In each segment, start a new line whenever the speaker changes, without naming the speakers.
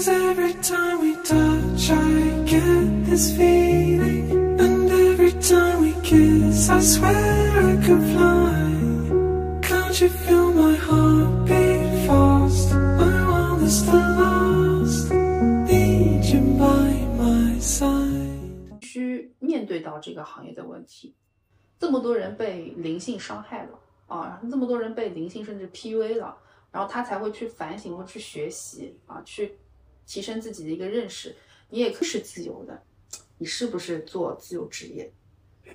Cause every time we touch, I get this feeling. And every time we kiss, I swear I could fly. Can't you feel my heart beat fast? I want this to last. Need you by my side.
须面对到这个行业的问题。这么多人被灵性伤害了啊，这么多人被灵性甚至 PUA 了，然后他才会去反省或去学习啊，去提升自己的一个认识。你也可以是自由的，你是不是做自由职业，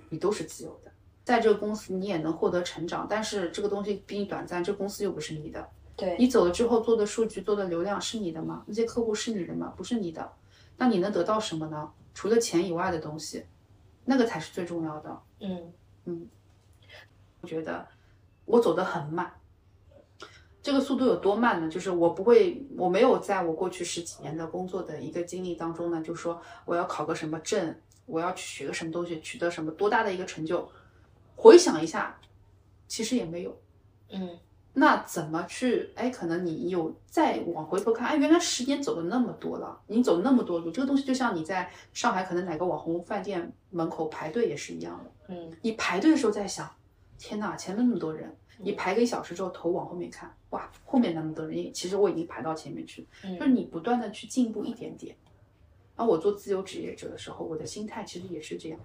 你都是自由的。在这个公司你也能获得成长，但是这个东西比你短暂，这个公司又不是你的。
对
你走了之后做的数据、做的流量是你的吗？那些客户是你的吗？不是你的。那你能得到什么呢？除了钱以外的东西，那个才是最重要的。
嗯
我觉得我走得很慢。这个速度有多慢呢？就是我不会，我没有在我过去十几年的工作的一个经历当中呢，就说我要考个什么证，我要去学个什么东西，取得什么多大的一个成就。回想一下，其实也没有。
嗯
那怎么去？哎，可能你有再往回头看，哎，原来十年走了那么多了，你走那么多路，这个东西就像你在上海可能哪个网红饭店门口排队也是一样的。
嗯
你排队的时候在想，天呐，前面那么多人，你排个一小时之后，头往后面看，哇，后面那么多人，其实我已经排到前面去了。
嗯
就是你不断的去进步一点点。而我做自由职业者的时候，我的心态其实也是这样，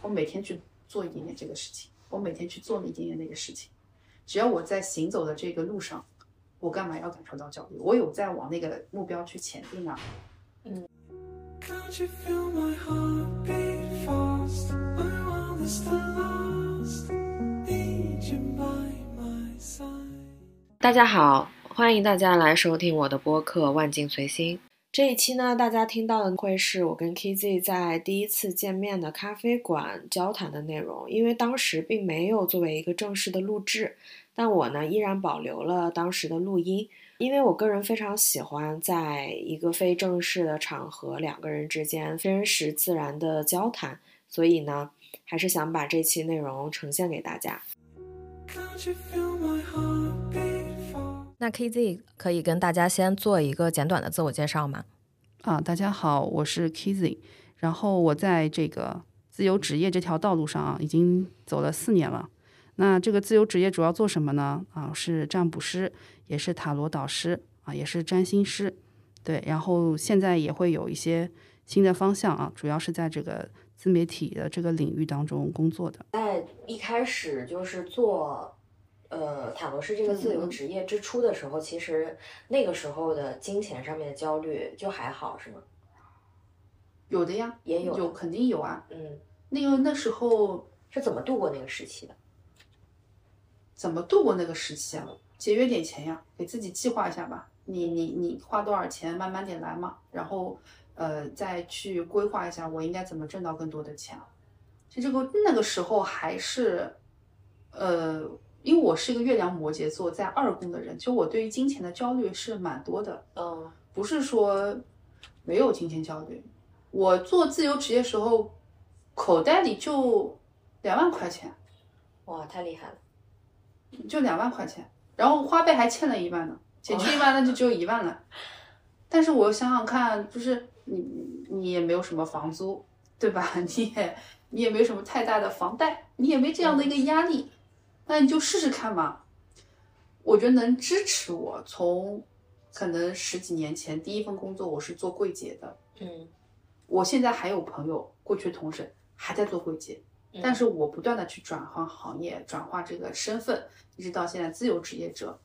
我每天去做一点点这个事情，我每天去做一点点那个事情。只要我在行走的这个路上，我干嘛要感受到焦虑？我有在往那个目标去前进啊。
Can't you feel my heart beat fast? I want
大家好，欢迎大家来收听我的播客《万境随心》。这一期呢，大家听到的会是我跟 KZ 在第一次见面的咖啡馆交谈的内容，因为当时并没有作为一个正式的录制，但我呢依然保留了当时的录音，因为我个人非常喜欢在一个非正式的场合两个人之间非真实自然的交谈，所以呢，还是想把这期内容呈现给大家。
Can't you feel my heart beat？
那 KZ 可以跟大家先做一个简短的自我介绍吗？
啊，大家好，我是 Kizzy，然后我在这个自由职业这条道路上啊，已经走了四年了。那这个自由职业主要做什么呢？啊，是占卜师，也是塔罗导师啊，也是占星师。对，然后现在也会有一些新的方向啊，主要是在这个自媒体的这个领域当中工作的。
在一开始就是做呃塔罗师这个自由职业之初的时候，其实那个时候的金钱上面的焦虑就还好，是吗？
有的呀，
也有
有肯定有啊。
嗯，
那个那时候
是怎么度过那个时期的？
怎么度过那个时期啊？节约点钱呀，给自己计划一下吧。你你你花多少钱，慢慢点来嘛。然后呃，再去规划一下，我应该怎么挣到更多的钱啊。其实这个那个时候还是，呃，因为我是一个月亮摩羯座，在二宫的人，就我对于金钱的焦虑是蛮多的。
嗯
不是说没有金钱焦虑。我做自由职业时候，口袋里就两万块钱。
哇，太厉害了！
就两万块钱，然后花呗还欠了一万呢，减去一万那就只有一万了。但是我想想看，就是你你也没有什么房租，对吧？你也你也没什么太大的房贷，你也没这样的一个压力，那你就试试看嘛。我觉得能支持我从可能十几年前第一份工作我是做柜姐的，
嗯
我现在还有朋友过去同事还在做柜姐，但是我不断的去转换行业，转化这个身份，一直到现在自由职业者，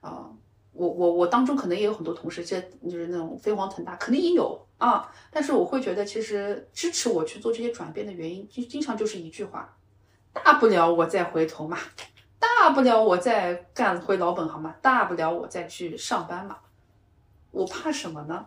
啊、我我我当中可能也有很多同事，这就是那种飞黄腾达，肯定也有啊。但是我会觉得，其实支持我去做这些转变的原因，就经常就是一句话：大不了我再回头嘛，大不了我再干回老本行嘛，大不了我再去上班嘛。我怕什么呢？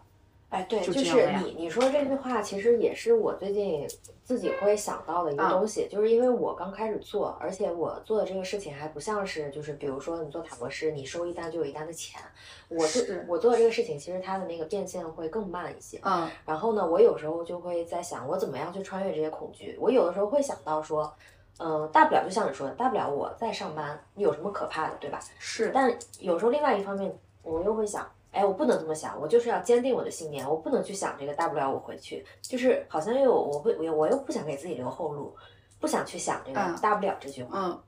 哎，对，
就
就是你你说这句话，其实也是我最近自己会想到的一个
啊
东西，就是因为我刚开始做，而且我做的这个事情还不像是就是比如说你做塔罗师，你收一单就有一单的钱，我做
是
我做的这个事情，其实它的那个变现会更慢一些。
嗯，
然后呢，我有时候就会在想，我怎么样去穿越这些恐惧？我有的时候会想到说，嗯、大不了就像你说的，大不了我在上班，有什么可怕的，对吧？
是，
但有时候另外一方面，我又会想，哎，我不能这么想，我就是要坚定我的信念，我不能去想这个，大不了我回去，就是好像又我不我我又不想给自己留后路，不想去想这个、
嗯
大不了这句话，
嗯，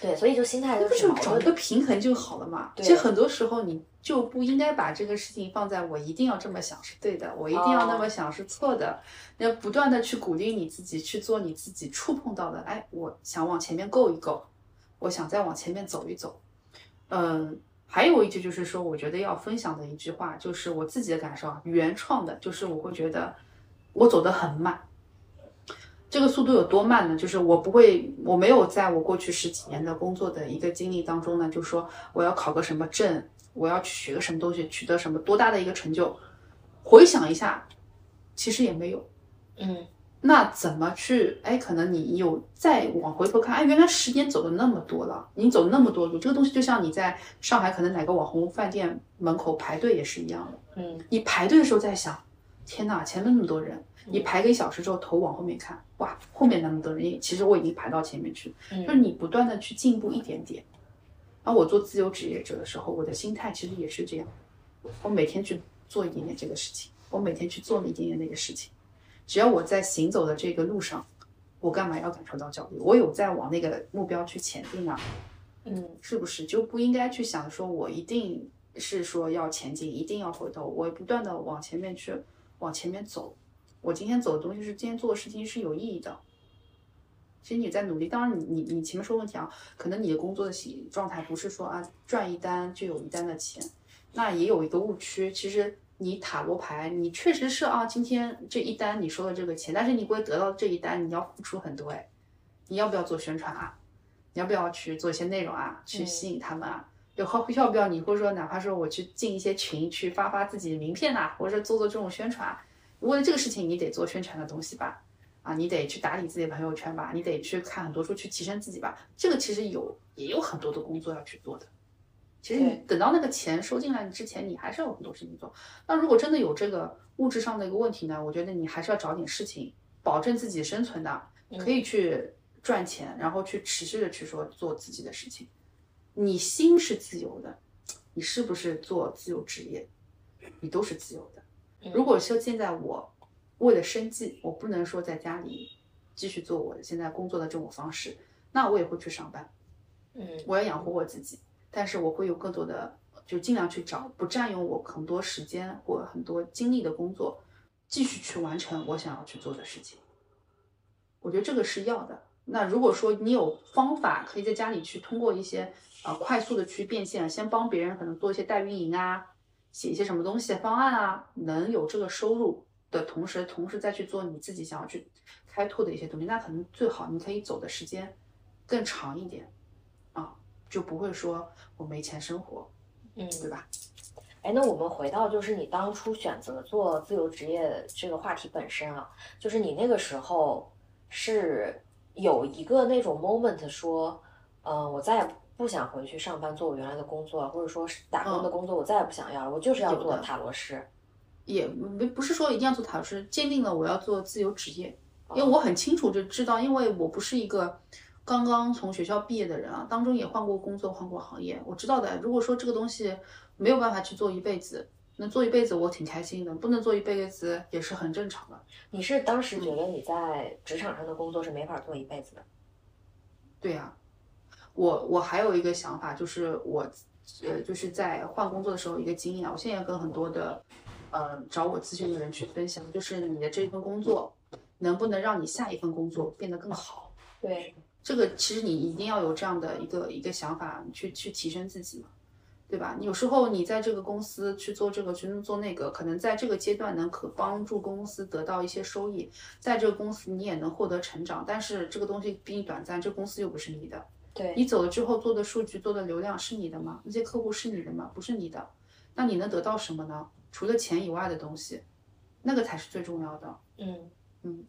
对，所以就心态就
是就找一个。平衡就好了嘛。
对
其实很多时候你就不应该把这个事情放在我一定要这么想是对的，我一定要那么想是错的。你要不断的去鼓励你自己去做你自己触碰到的，哎，我想往前面够一够，我想再往前面走一走。嗯，还有一句就是说，我觉得要分享的一句话，就是我自己的感受啊，原创的，就是我会觉得我走得很慢。这个速度有多慢呢？就是我不会，我没有在我过去十几年的工作的一个经历当中呢，就说我要考个什么证，我要去学个什么东西，取得什么多大的一个成就。回想一下，其实也没有。
嗯
那怎么去？哎，可能你有再往回头看，哎，原来十年走了那么多了，你走那么多路，这个东西就像你在上海可能哪个网红饭店门口排队也是一样的。
嗯
你排队的时候在想，天呐，前面那么多人，你排个一小时之后，头往后面看，哇，后面那么多人，其实我已经排到前面去了。就是
嗯
你不断的去进步一点点。然后我做自由职业者的时候，我的心态其实也是这样，我每天去做一点点这个事情，我每天去做一点点那个事情。只要我在行走的这个路上，我干嘛要感受到焦虑？我有在往那个目标去前进啊，
嗯
是不是？就不应该去想说我一定是说要前进，一定要回头，我不断的往前面去，往前面走。我今天走的东西是今天做的事情是有意义的。其实你在努力，当然你你你前面说问题啊，可能你的工作的喜状态不是说啊赚一单就有一单的钱，那也有一个误区。其实你塔罗牌，你确实是啊，今天这一单你收了这个钱，但是你会得到这一单，你要付出很多哎，你要不要做宣传啊？你要不要去做一些内容啊，去吸引他们啊？有要要不要你或者说哪怕说我去进一些群去发发自己的名片呐、或者做做这种宣传啊，为了这个事情你得做宣传的东西吧？啊，你得去打理自己的朋友圈吧，你得去看很多书去提升自己吧。这个其实有也有很多的工作要去做的。其实你等到那个钱收进来之前，你还是有很多事情做。那如果真的有这个物质上的一个问题呢，我觉得你还是要找点事情保证自己生存的，可以去赚钱，然后去持续的去说做自己的事情。你心是自由的，你是不是做自由职业，你都是自由的。如果说现在我为了生计，我不能说在家里继续做我现在工作的这种方式，那我也会去上班，
嗯
我要养活我自己，但是我会有更多的，就尽量去找不占用我很多时间或很多精力的工作，继续去完成我想要去做的事情。我觉得这个是要的。那如果说你有方法，可以在家里去通过一些呃快速的去变现，先帮别人可能做一些代运营啊，写一些什么东西方案啊，能有这个收入的同时，同时再去做你自己想要去开拓的一些东西，那可能最好你可以走的时间更长一点啊，就不会说我没钱生活，
嗯，
对吧？
哎，那我们回到就是你当初选择做自由职业这个话题本身啊，就是你那个时候是有一个那种 moment 说，呃，我再也不想回去上班做我原来的工作了，或者说是打工的
嗯
工作我再也不想要了，我就是要做塔罗师。
也没不是说一定要做塔罗师，坚定了我要做自由职业，因为
哦
我很清楚就知道，因为我不是一个刚刚从学校毕业的人啊，当中也换过工作，换过行业，我知道的。如果说这个东西没有办法去做一辈子，能做一辈子我挺开心的，不能做一辈子也是很正常的。
你是当时觉得你在职场上的工作是没法做一辈子的？
对呀、我我还有一个想法，就是我呃就是在换工作的时候一个经验啊，我现在跟很多的呃找我咨询的人去分享，就是你的这份工作能不能让你下一份工作变得更好。
对，
这个其实你一定要有这样的一个一个想法，去去提升自己嘛，对吧？有时候你在这个公司去做这个，去做那个，可能在这个阶段能可帮助公司得到一些收益，在这个公司你也能获得成长，但是这个东西毕竟短暂，这个公司又不是你的。
对，
你走了之后做的数据、做的流量是你的吗？那些客户是你的吗？不是你的，那你能得到什么呢？除了钱以外的东西，那个才是最重要的。
嗯嗯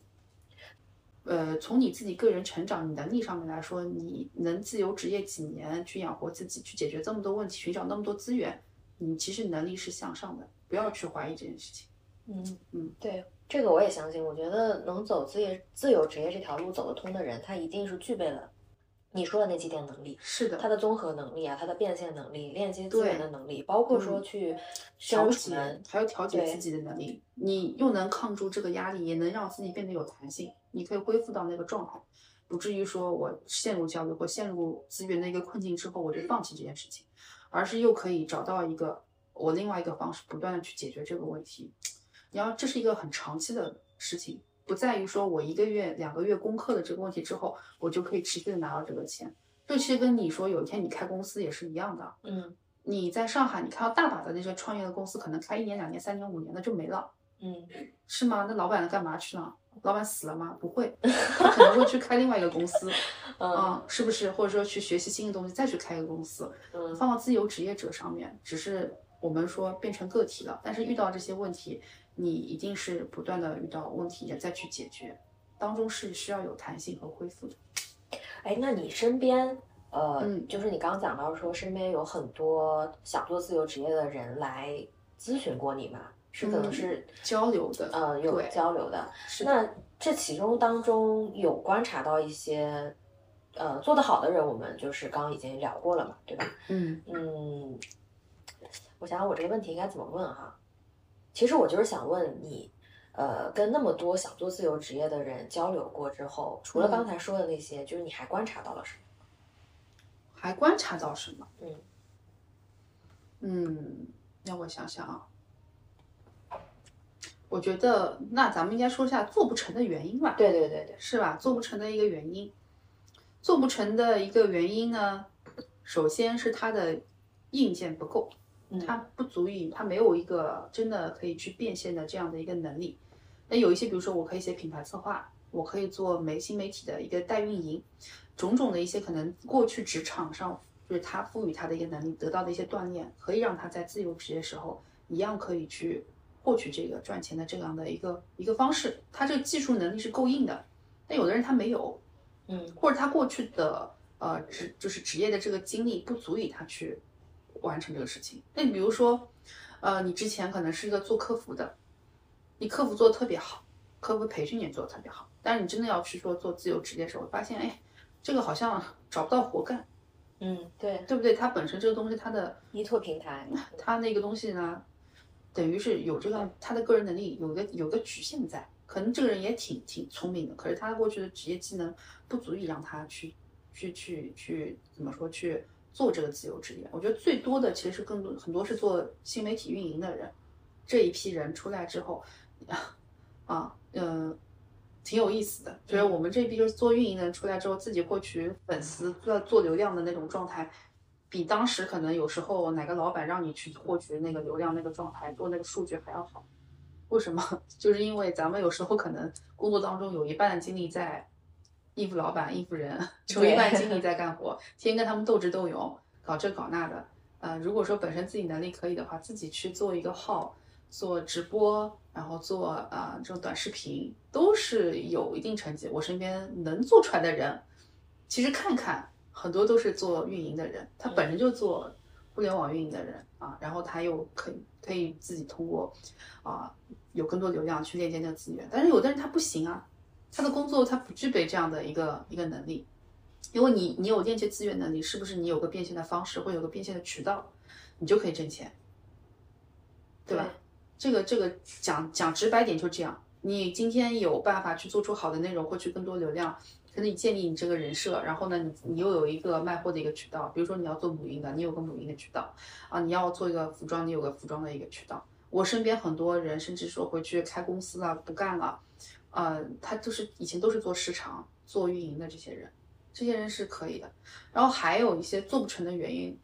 呃，从你自己个人成长、你能力上面来说，你能自由职业几年去养活自己，去解决这么多问题，寻找那么多资源，你其实能力是向上的，不要去怀疑这件事情。
嗯
嗯，
对，这个我也相信。我觉得能走自业自由职业这条路走得通的人，他一定是具备了你说的那几点能力，
是的，
它的综合能力啊，它的变现能力、链接资源的能力，包括说
嗯
去
调节
宣传，
还有调节自己的能力，你又能抗住这个压力，也能让自己变得有弹性，你可以恢复到那个状态，不至于说我陷入焦虑或陷入资源的一个困境之后，我就放弃这件事情，而是又可以找到一个我另外一个方式，不断的去解决这个问题。你要这是一个很长期的事情，不在于说我一个月、两个月攻克了这个问题之后，我就可以持续的拿到这个钱。这其实跟你说有一天你开公司也是一样的，
嗯
你在上海，你看到大把的那些创业的公司，可能开一年、两年、三年、五年的就没了，
嗯
是吗？那老板干嘛去了？老板死了吗？不会，他可能会去开另外一个公司，
嗯
啊、是不是？或者说去学习新的东西，再去开一个公司，
嗯
放到自由职业者上面，只是我们说变成个体了，但是遇到这些问题，你一定是不断的遇到问题，也再去解决，当中是需要有弹性和恢复的。
哎，那你身边，呃，
嗯
就是你刚刚讲到说，身边有很多想做自由职业的人来咨询过你吗？是可能
嗯
是、
交流的，
呃有交流的。那这其中当中有观察到一些，呃，做得好的人，我们就是刚刚已经聊过了嘛，对吧？
嗯
嗯，我想想我这个问题应该怎么问哈？其实我就是想问你，呃，跟那么多想做自由职业的人交流过之后，除了
嗯
刚才说的那些，就是你还观察到了什么？
还观察到什么？
嗯
嗯，让我想想啊，我觉得那咱们应该说一下做不成的原因吧，
对对对对，
是吧？做不成的一个原因，做不成的一个原因呢，首先是它的硬件不够，
嗯
它不足以，它没有一个真的可以去变现的这样的一个能力。那有一些，比如说我可以写品牌策划，我可以做媒新媒体的一个代运营，种种的一些可能过去职场上就是他赋予他的一个能力得到的一些锻炼，可以让他在自由职业时候一样可以去获取这个赚钱的这样的一个一个方式。他这个技术能力是够硬的，但有的人他没有，
嗯
或者他过去的呃职就是职业的这个经历不足以他去完成这个事情。那你比如说，呃，你之前可能是一个做客服的，你客服做的特别好，客服培训也做的特别好，但是你真的要去说做自由职业的时候，发现哎，这个好像找不到活干，
嗯，对，
对不对？它本身这个东西它的
依托平台，
他那个东西呢，等于是有这个他的个人能力有个有个局限在，可能这个人也挺挺聪明的，可是他过去的职业技能不足以让他去去去去怎么说去做这个自由职业。我觉得最多的其实更多很多是做新媒体运营的人，这一批人出来之后，啊，嗯、挺有意思的。就是我们这一批就是做运营的人出来之后，自己获取粉丝、做做流量的那种状态，比当时可能有时候哪个老板让你去获取那个流量那个状态做那个数据还要好。为什么？就是因为咱们有时候可能工作当中有一半的精力在应付老板、应付人，只有一半精力在干活，天天跟他们斗智斗勇，搞这搞那的。呃，如果说本身自己能力可以的话，自己去做一个号，做直播，然后做啊、呃这种短视频，都是有一定成绩。我身边能做出来的人，其实看看很多都是做运营的人，他本身就做互联网运营的人啊，然后他又可以可以自己通过啊有更多流量去链接那个资源，但是有的人他不行啊，他的工作他不具备这样的一个一个能力。因为你你有链接资源能力，是不是你有个变现的方式，或有个变现的渠道，你就可以挣钱，对吧？这个这个讲讲直白点就这样，你今天有办法去做出好的内容，获取更多流量，可能你建立你这个人设，然后呢，你你又有一个卖货的一个渠道，比如说你要做母婴的，你有个母婴的渠道啊，你要做一个服装，你有个服装的一个渠道。我身边很多人甚至说回去开公司了，不干了，呃，他就是以前都是做市场、做运营的这些人，这些人是可以的。然后还有一些做不成的原因，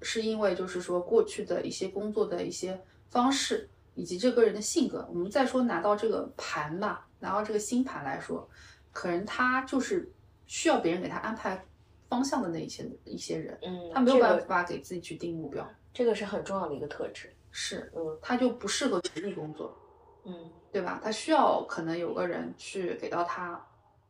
是因为就是说过去的一些工作的一些方式，以及这个人的性格。我们再说拿到这个盘吧，拿到这个星盘来说，可能他就是需要别人给他安排方向的那一些一些人，
嗯，
他没有办法给自己去定目标，
这个是很重要的一个特质。
是
嗯
他就不适合独立工作。
嗯
对吧？他需要可能有个人去给到他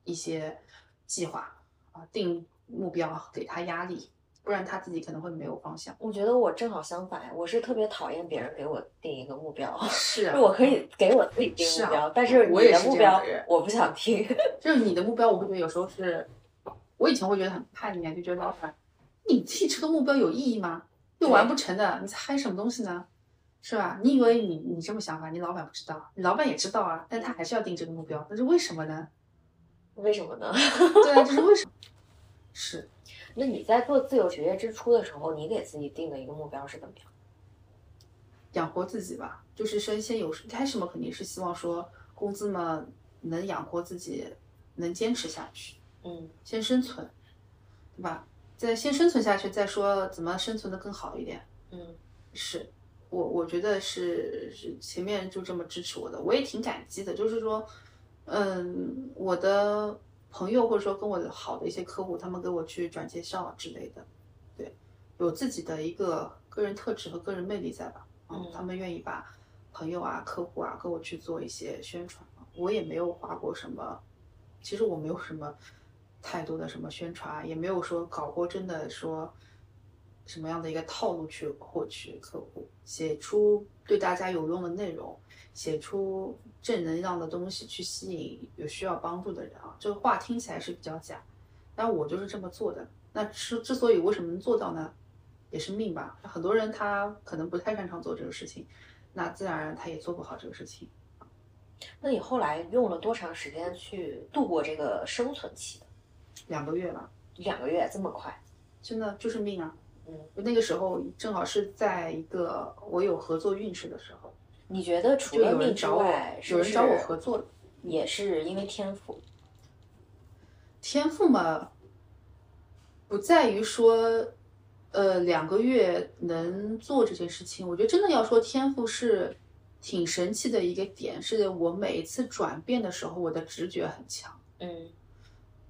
一些计划啊，定目标，给他压力，不然他自己可能会没有方向。
我觉得我正好相反，我是特别讨厌别人给我定一个目标，
是啊，
我可以给我自己定
是啊
目标，但是你
我也是
的目标我不想听。
就是你的目标，我会觉得有时候是我以前会觉得很叛逆，就觉得老板，你提这个目标有意义吗？又完不成的，你嗨什么东西呢？是吧？你以为你你这么想法，你老板不知道，你老板也知道啊，但他还是要定这个目标，那是为什么呢？
为什么呢？
对啊，这是为什么？是，
那你在做自由职业之初的时候，你给自己定的一个目标是怎么样？
养活自己吧，就是先先有开始嘛，肯定是希望说工资嘛能养活自己，能坚持下去，
嗯
先生存，对吧？再先生存下去，再说怎么生存的更好一点。
嗯
是我我觉得是是前面就这么支持我的，我也挺感激的。就是说，嗯，我的朋友或者说跟我的好的一些客户，他们给我去转介绍之类的，对，有自己的一个个人特质和个人魅力在吧？
嗯
他们愿意把朋友啊、客户啊跟我去做一些宣传，我也没有花过什么，其实我没有什么太多的什么宣传啊，也没有说搞过真的说什么样的一个套路去获取客户，写出对大家有用的内容，写出正能量的东西去吸引有需要帮助的人啊。这个话听起来是比较假，但我就是这么做的。那之之所以为什么能做到呢？也是命吧。很多人他可能不太擅长做这个事情，那自然而然他也做不好这个事情。
那你后来用了多长时间去度过这个生存期的？
两个月吧，
两个月这么快？
真的就是命啊。
嗯，
那个时候正好是在一个我有合作运势的时候，
你觉得除了命之外，，
有人找我合作，
也是因为天赋？
天赋嘛，不在于说，呃，两个月能做这件事情。我觉得真的要说天赋是挺神奇的一个点，是我每一次转变的时候，我的直觉很强。
嗯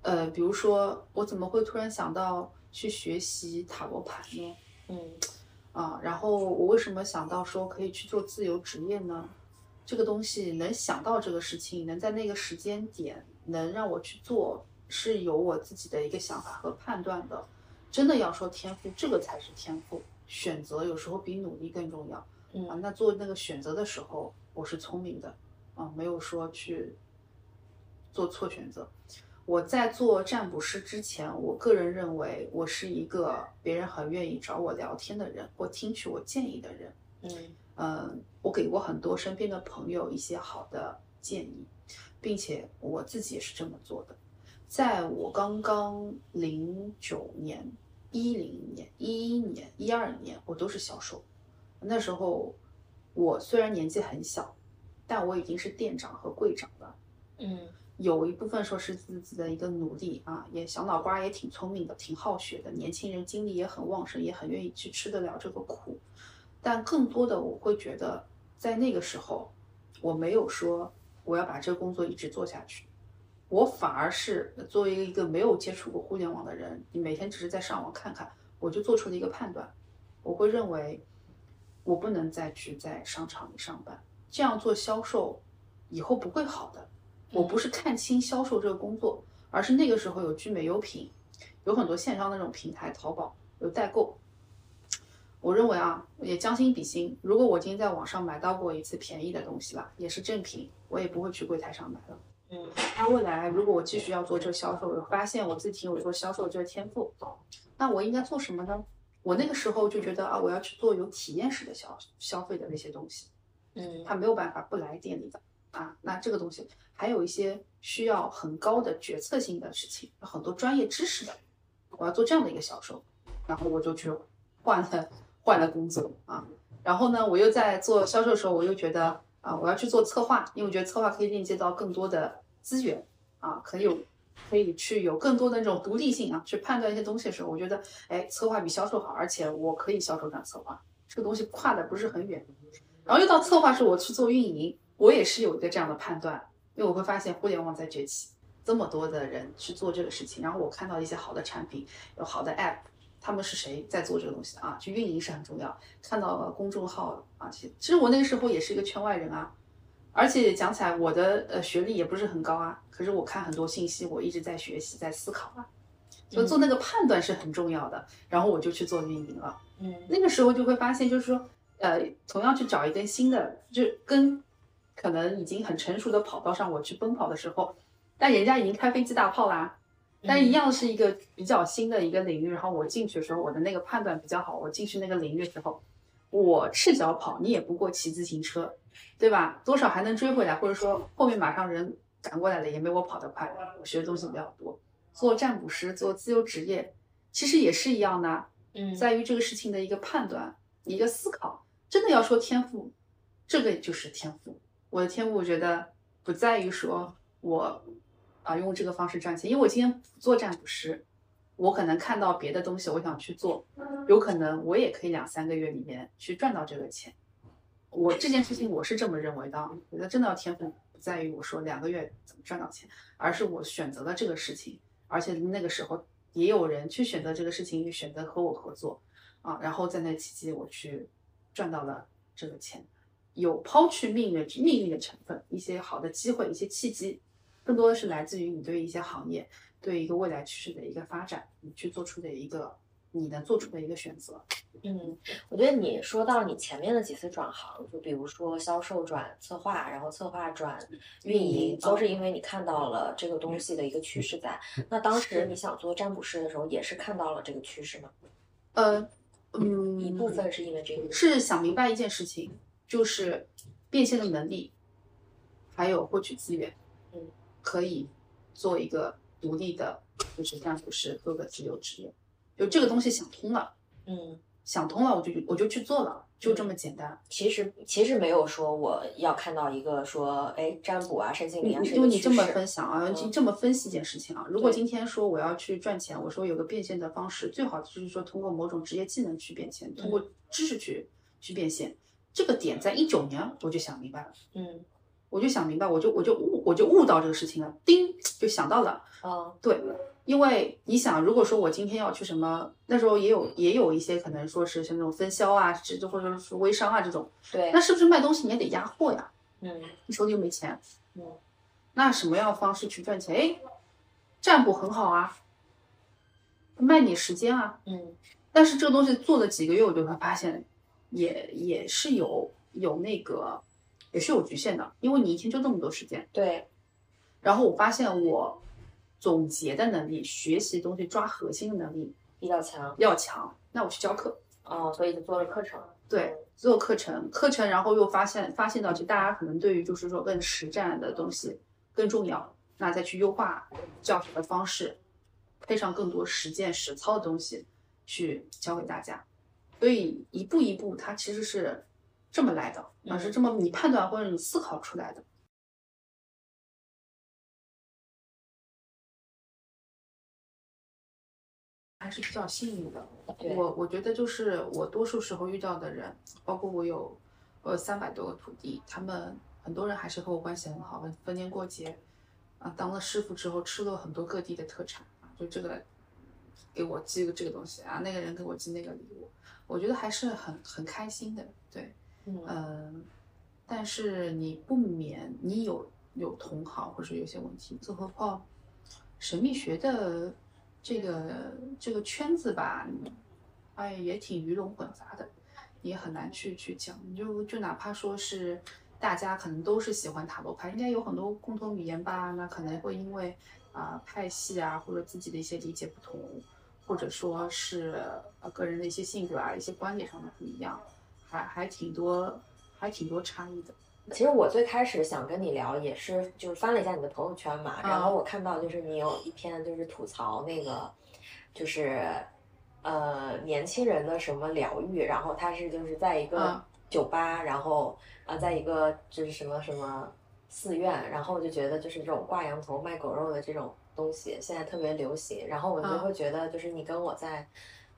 呃，比如说，我怎么会突然想到去学习塔罗牌呢？
嗯
啊，然后我为什么想到说可以去做自由职业呢？这个东西能想到这个事情，能在那个时间点能让我去做，是有我自己的一个想法和判断的。真的要说天赋，这个才是天赋。选择有时候比努力更重要啊。
嗯
那做那个选择的时候，我是聪明的啊，没有说去做错选择。我在做占卜师之前，我个人认为我是一个别人很愿意找我聊天的人，或听取我建议的人。
嗯
嗯，我给过很多身边的朋友一些好的建议，并且我自己也是这么做的。在我刚刚零九年、一零年、一一年、一二年，我都是销售。那时候我虽然年纪很小，但我已经是店长和柜长了。
嗯
有一部分说是自己的一个努力啊，也小脑瓜也挺聪明的，挺好学的，年轻人精力也很旺盛，也很愿意去吃得了这个苦。但更多的我会觉得，在那个时候，我没有说我要把这个工作一直做下去，我反而是作为一个没有接触过互联网的人，你每天只是在上网看看，我就做出了一个判断，我会认为我不能再去在商场里上班，这样做销售以后不会好的。我不是看清销售这个工作，而是那个时候有聚美优品，有很多线上的那种平台，淘宝有代购。我认为啊，也将心比心，如果我今天在网上买到过一次便宜的东西吧，也是正品，我也不会去柜台上买了。
嗯
那未来如果我继续要做这个销售，我发现我自己有做销售这个天赋，那我应该做什么呢？我那个时候就觉得啊，我要去做有体验式的消消费的那些东西。
嗯
他没有办法不来店里的啊。那这个东西还有一些需要很高的决策性的事情，有很多专业知识的，我要做这样的一个销售，然后我就去换了换了工作啊。然后呢，我又在做销售的时候，我又觉得啊，我要去做策划，因为我觉得策划可以链接到更多的资源啊，可以有可以去有更多的那种独立性啊，去判断一些东西的时候，我觉得哎，策划比销售好，而且我可以销售转策划，这个东西跨的不是很远。然后又到策划时，我去做运营，我也是有一个这样的判断，因为我会发现互联网在崛起，这么多的人去做这个事情，然后我看到一些好的产品，有好的 app，他们是谁在做这个东西的啊？去运营是很重要。看到了公众号啊，其实其实我那个时候也是一个圈外人啊，而且讲起来我的呃学历也不是很高啊，可是我看很多信息，我一直在学习，在思考啊，所以做那个判断是很重要的。然后我就去做运营了。
嗯
那个时候就会发现，就是说，呃，同样去找一根新的，就跟可能已经很成熟的跑道上我去奔跑的时候，但人家已经开飞机大炮啦，但一样是一个比较新的一个领域，然后我进去的时候，我的那个判断比较好。我进去那个领域的时候，我赤脚跑，你也不过骑自行车，对吧？多少还能追回来，或者说后面马上人赶过来了，也没我跑得快。我学的东西比较多。做占卜师，做自由职业，其实也是一样的，
嗯，
在于这个事情的一个判断、一个思考。真的要说天赋，这个就是天赋。我的天赋，我觉得不在于说我啊用这个方式赚钱，因为我今天不做占卜师，我可能看到别的东西，我想去做，有可能我也可以两三个月里面去赚到这个钱。我这件事情我是这么认为的，我觉得真的要天赋不在于我说两个月怎么赚到钱，而是我选择了这个事情。而且那个时候也有人去选择这个事情，选择和我合作啊，然后在那契机我去赚到了这个钱，有抛去命运命运的成分，一些好的机会，一些契机，更多的是来自于你对一些行业、对一个未来趋势的一个发展，你去做出的一个你能做出的一个选择。
嗯，我觉得你说到你前面的几次转行，就比如说销售转策划，然后策划转运营，都是因为你看到了这个东西的一个趋势在。那当时你想做占卜师的时候，也是看到了这个趋势吗？
呃，嗯，
一部分是因为这个，
是想明白一件事情，就是变现的能力，还有获取资源，
嗯，
可以做一个独立的，就是占卜师，各个自由职业，就这个东西想通了，
嗯。
想通了，我就我就去做了，就这么简单。
其实其实没有说我要看到一个说，哎，占卜啊、身心灵啊，
因为你这么分享啊，你这么分析一件事情啊。如果今天说我要去赚钱，我说有个变现的方式，最好就是说通过某种职业技能去变现，通过知识去去变现。这个点在一九年我就想明白了，
嗯，
我就想明白，我就我就悟我就悟到这个事情了，叮就想到了，
哦，
对。因为你想，如果说我今天要去什么，那时候也有也有一些可能说是像那种分销啊，这或者是微商啊这种，
对，
那是不是卖东西你也得压货呀？
嗯，
你手里又没钱，
嗯，
那什么样的方式去赚钱？哎，占卜很好啊，卖你时间啊，
嗯，
但是这个东西做了几个月，我就会发现，也也是有有那个也是有局限的，因为你一天就那么多时间，
对，
然后我发现我。总结的能力，学习东西抓核心的能力
比较强，
要强。那我去教课，
哦，所以就做了课程。
对，做课程，课程，然后又发现发现到，就大家可能对于就是说更实战的东西更重要，那再去优化教学的方式，配上更多实践实操的东西去教给大家。所以一步一步，它其实是这么来的，而是这么你判断或者你思考出来的。还是比较幸运的，我我觉得就是我多数时候遇到的人，包括我有呃三百多个徒弟，他们很多人还是和我关系很好，逢年过节啊，当了师傅之后吃了很多各地的特产啊，就这个给我寄个这个东西啊，那个人给我寄那个礼物，我觉得还是很很开心的，对，嗯，但是你不免你有有同好或者有些问题，更何况神秘学的。这个这个圈子吧，哎，也挺鱼龙混杂的，也很难去去讲。就就哪怕说是大家可能都是喜欢塔罗牌，应该有很多共同语言吧？那可能会因为啊派系啊，或者自己的一些理解不同，或者说是呃个人的一些性格啊、一些观点上的不一样，还还挺多，还挺多差异的。
其实我最开始想跟你聊，也是就是翻了一下你的朋友圈嘛，然后我看到就是你有一篇就是吐槽那个，就是呃年轻人的什么疗愈，然后他是就是在一个酒吧，然后啊在一个就是什么什么寺院，然后我就觉得就是这种挂羊头卖狗肉的这种东西现在特别流行，然后我就会觉得就是你跟我在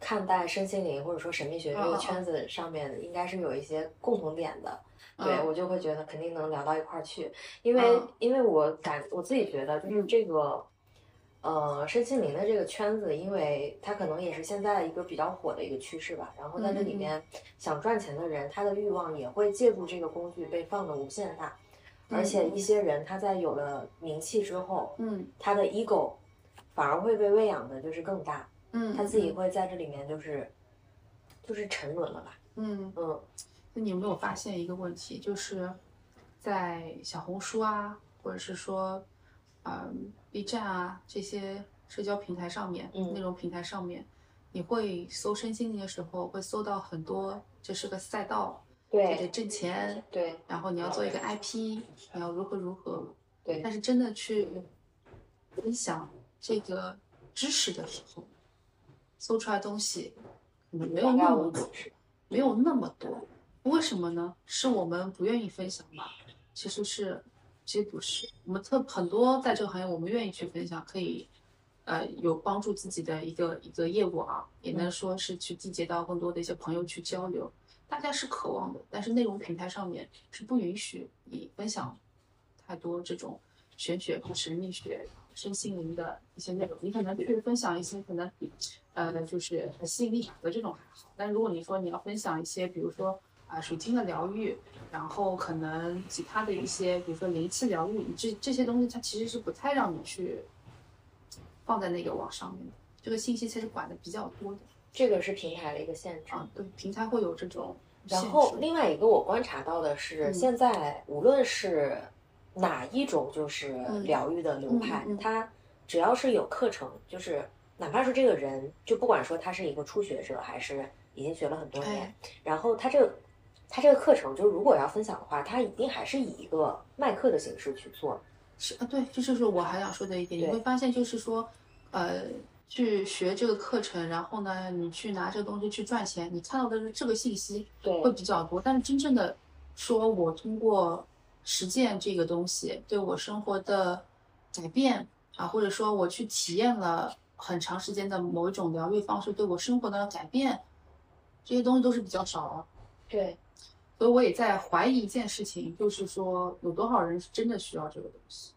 看待身心灵或者说神秘学这个圈子上面应该是有一些共同点的。对我就会觉得肯定能聊到一块儿去，因为因为我感我自己觉得就是这个，呃，身心灵的这个圈子，因为它可能也是现在一个比较火的一个趋势吧。然后在这里面想赚钱的人，他的欲望也会借助这个工具被放的无限大，而且一些人他在有了名气之后，
嗯，
他的 ego 反而会被喂养的就是更大，
嗯，
他自己会在这里面就是就是沉沦了吧，
嗯。
嗯。
那你有没有发现一个问题，就是在小红书啊，或者是说，嗯，B 站啊这些社交平台上面、
嗯。
内容平台上面，你会搜身心灵的时候，会搜到很多，这是个赛道，这得
对
挣钱，
对
然后你要做一个 IP，你要如何如何。
对
但是真的去分享这个知识的时候，搜出来东西可能没有那么多，没有那么多。为什么呢？是我们不愿意分享吗？其实是，其实不是。我们特很多在这个行业，我们愿意去分享，可以，呃，有帮助自己的一个一个业务啊，也能说是去缔结到更多的一些朋友去交流。大家是渴望的，但是内容平台上面是不允许你分享太多这种玄学和神秘学、身心灵的一些内容。你可能去分享一些可能，呃，就是吸引力的这种还好。但如果你说你要分享一些，比如说啊、水晶的疗愈，然后可能其他的一些，比如说灵气疗愈，这这些东西它其实是不太让你去放在那个网上面的。这个信息其实管的比较多的
这个是平台的一个限制。
啊，对，平台会有这种。
然后另外一个我观察到的是，
嗯
现在无论是哪一种就是
嗯
疗愈的流派，
嗯嗯嗯
它只要是有课程，就是哪怕是这个人，就不管说他是一个初学者还是已经学了很多年，
哎
然后他这个他这个课程，就如果要分享的话，他一定还是以一个卖课的形式去做。
是啊，对，这就是我还想说的一点。你会发现，就是说，呃，去学这个课程，然后呢，你去拿这个东西去赚钱，你看到的是这个信息
对
会比较多。但是真正的说，我通过实践这个东西对我生活的改变啊，或者说我去体验了很长时间的某一种疗愈方式对我生活的改变，这些东西都是比较少的。
对，
所以我也在怀疑一件事情，就是说有多少人是真的需要这个东西。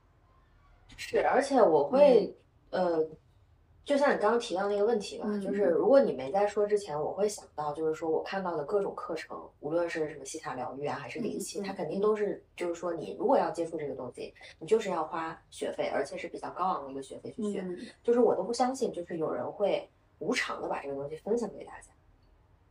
是，而且我会，呃，就像你刚刚提到那个问题吧，
嗯
就是如果你没在说之前，我会想到，就是说我看到的各种课程，无论是什么西塔疗愈啊，还是灵气，它肯定都是，就是说你如果要接触这个东西，你就是要花学费，而且是比较高昂的一个学费去学。
嗯，
就是我都不相信，就是有人会无偿的把这个东西分享给大家，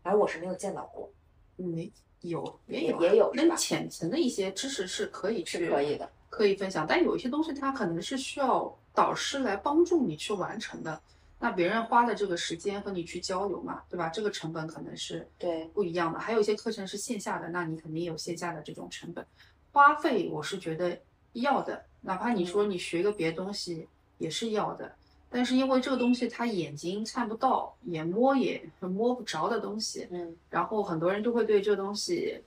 而我是没有见到过，
没，有也
也
有啊
也有是吧
跟浅层的一些知识是可以去
是可以的。
可以分享，但有一些东西它可能是需要导师来帮助你去完成的。那别人花的这个时间和你去交流嘛，对吧？这个成本可能是
对
不一样的。还有一些课程是线下的，那你肯定有线下的这种成本，花费我是觉得要的。哪怕你说你学个别的东西也是要的，但是因为这个东西他眼睛看不到，也摸也摸不着的东西，
嗯，
然后很多人都会对这个东西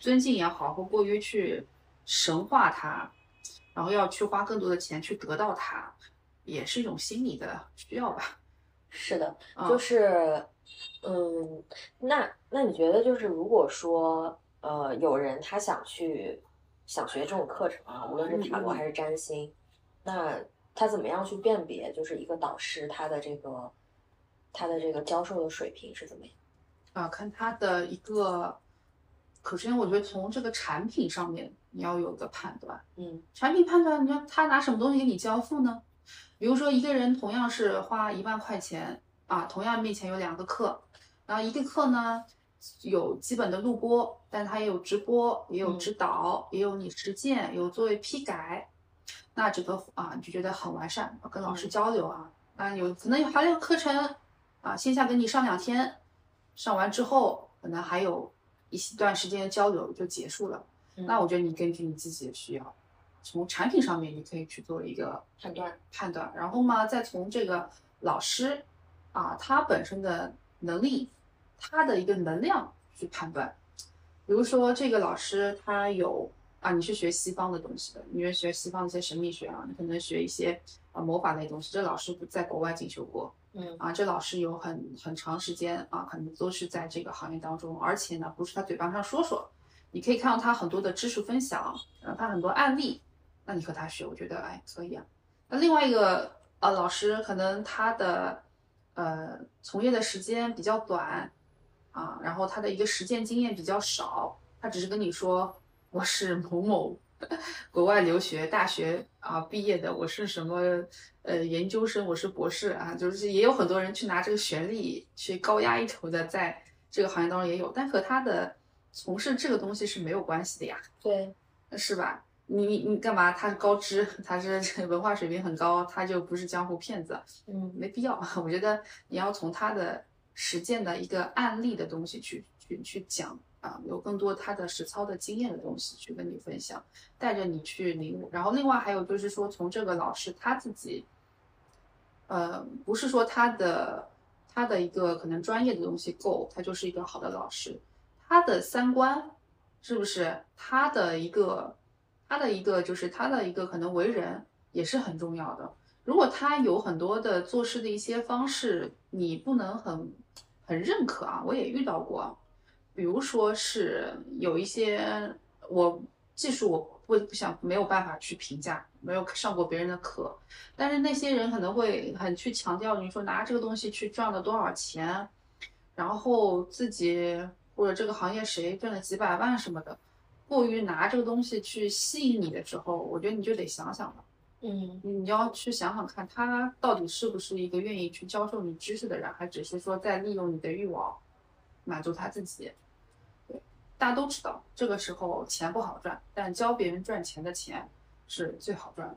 尊敬也好，或过于去神化它，然后要去花更多的钱去得到它，也是一种心理的需要吧。
是的，
啊
就是，嗯，那那你觉得就是如果说呃有人他想去想学这种课程啊，无论是塔罗还是占星，那他怎么样去辨别就是一个导师他的这个他的这个教授的水平是怎么样？
啊，看他的一个，首先我觉得从这个产品上面你要有个判断。
嗯
产品判断，你说他拿什么东西给你交付呢？比如说一个人同样是花一万块钱啊，同样面前有两个课，然后一个课呢有基本的录播，但他也有直播，也有指导，也有你实践，有作为批改，那这个啊你就觉得很完善，跟老师交流啊，那有可能有还有课程啊，线下给你上两天，上完之后可能还有一段时间交流就结束了。
嗯。
那我觉得你根据你自己的需要，从产品上面你可以去做一个
判断。
判断，然后嘛，再从这个老师啊他本身的能力，他的一个能量去判断。比如说这个老师他有啊，你是学西方的东西的，你是学西方的一些神秘学啊，你可能学一些啊魔法类东西，这老师不在国外进修过，
嗯。
啊，这老师有很很长时间啊，可能都是在这个行业当中，而且呢，不是他嘴巴上说说，你可以看到他很多的知识分享，呃，他很多案例，那你和他学，我觉得哎可以啊。那另外一个呃老师可能他的呃从业的时间比较短啊，然后他的一个实践经验比较少，他只是跟你说我是某某国外留学大学啊毕业的，我是什么呃研究生，我是博士啊，就是也有很多人去拿这个学历去高压一头的，在这个行业当中也有，但和他的从事这个东西是没有关系的呀。
对
是吧？你你你干嘛？他是高知，他是文化水平很高，他就不是江湖骗子，
嗯
没必要。我觉得你要从他的实践的一个案例的东西去去去讲啊，有更多他的实操的经验的东西去跟你分享，带着你去领悟。然后另外还有就是说，从这个老师他自己，呃，不是说他的他的一个可能专业的东西够，他就是一个好的老师，他的三观是不是他的一个他的一个就是他的一个可能为人也是很重要的。如果他有很多的做事的一些方式，你不能很很认可啊，我也遇到过，比如说是有一些我技术我不不想没有办法去评价，没有上过别人的课，但是那些人可能会很去强调，你说拿这个东西去赚了多少钱，然后自己或者这个行业谁挣了几百万什么的，过于拿这个东西去吸引你的时候，我觉得你就得想想了。
嗯
你要去想想看，他到底是不是一个愿意去教授你知识的人，还只是说在利用你的欲望满足他自己。对，大家都知道，这个时候钱不好赚，但教别人赚钱的钱是最好赚的。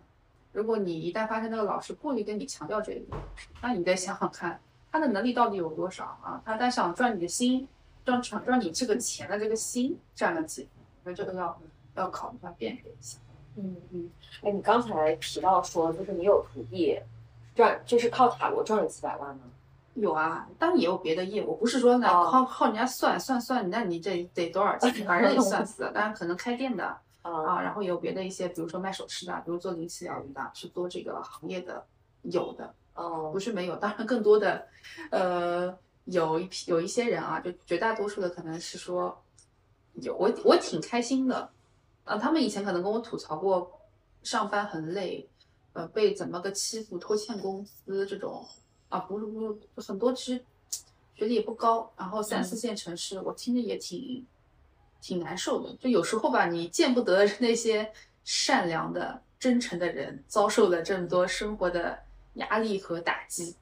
如果你一旦发现那个老师过于跟你强调这一点，那你得想想看，他的能力到底有多少啊？他在想赚你的心，赚赚赚你这个钱的这个心占了几？我觉得这个要要考虑一下，辨别一下。
嗯嗯，哎，你刚才提到说，就是你有徒弟赚，就是靠塔罗赚了几百万吗？
有啊，当然也有别的业务，不是说呢
哦
靠靠人家算算算，那你这得多少钱，反正也算死。当然可能开店的
啊
啊，然后也有别的一些，比如说卖首饰的，比如做灵气疗愈的，是做这个行业的，有的
哦
不是没有。当然更多的，呃，有一批有一些人啊，就绝大多数的可能是说，有我我挺开心的，啊，他们以前可能跟我吐槽过，上班很累，呃，被怎么个欺负、拖欠工资这种，啊，不是不是，很多其实学历也不高，然后三四线城市，我听着也挺挺难受的。就有时候吧，你见不得那些善良的、真诚的人遭受了这么多生活的压力和打击，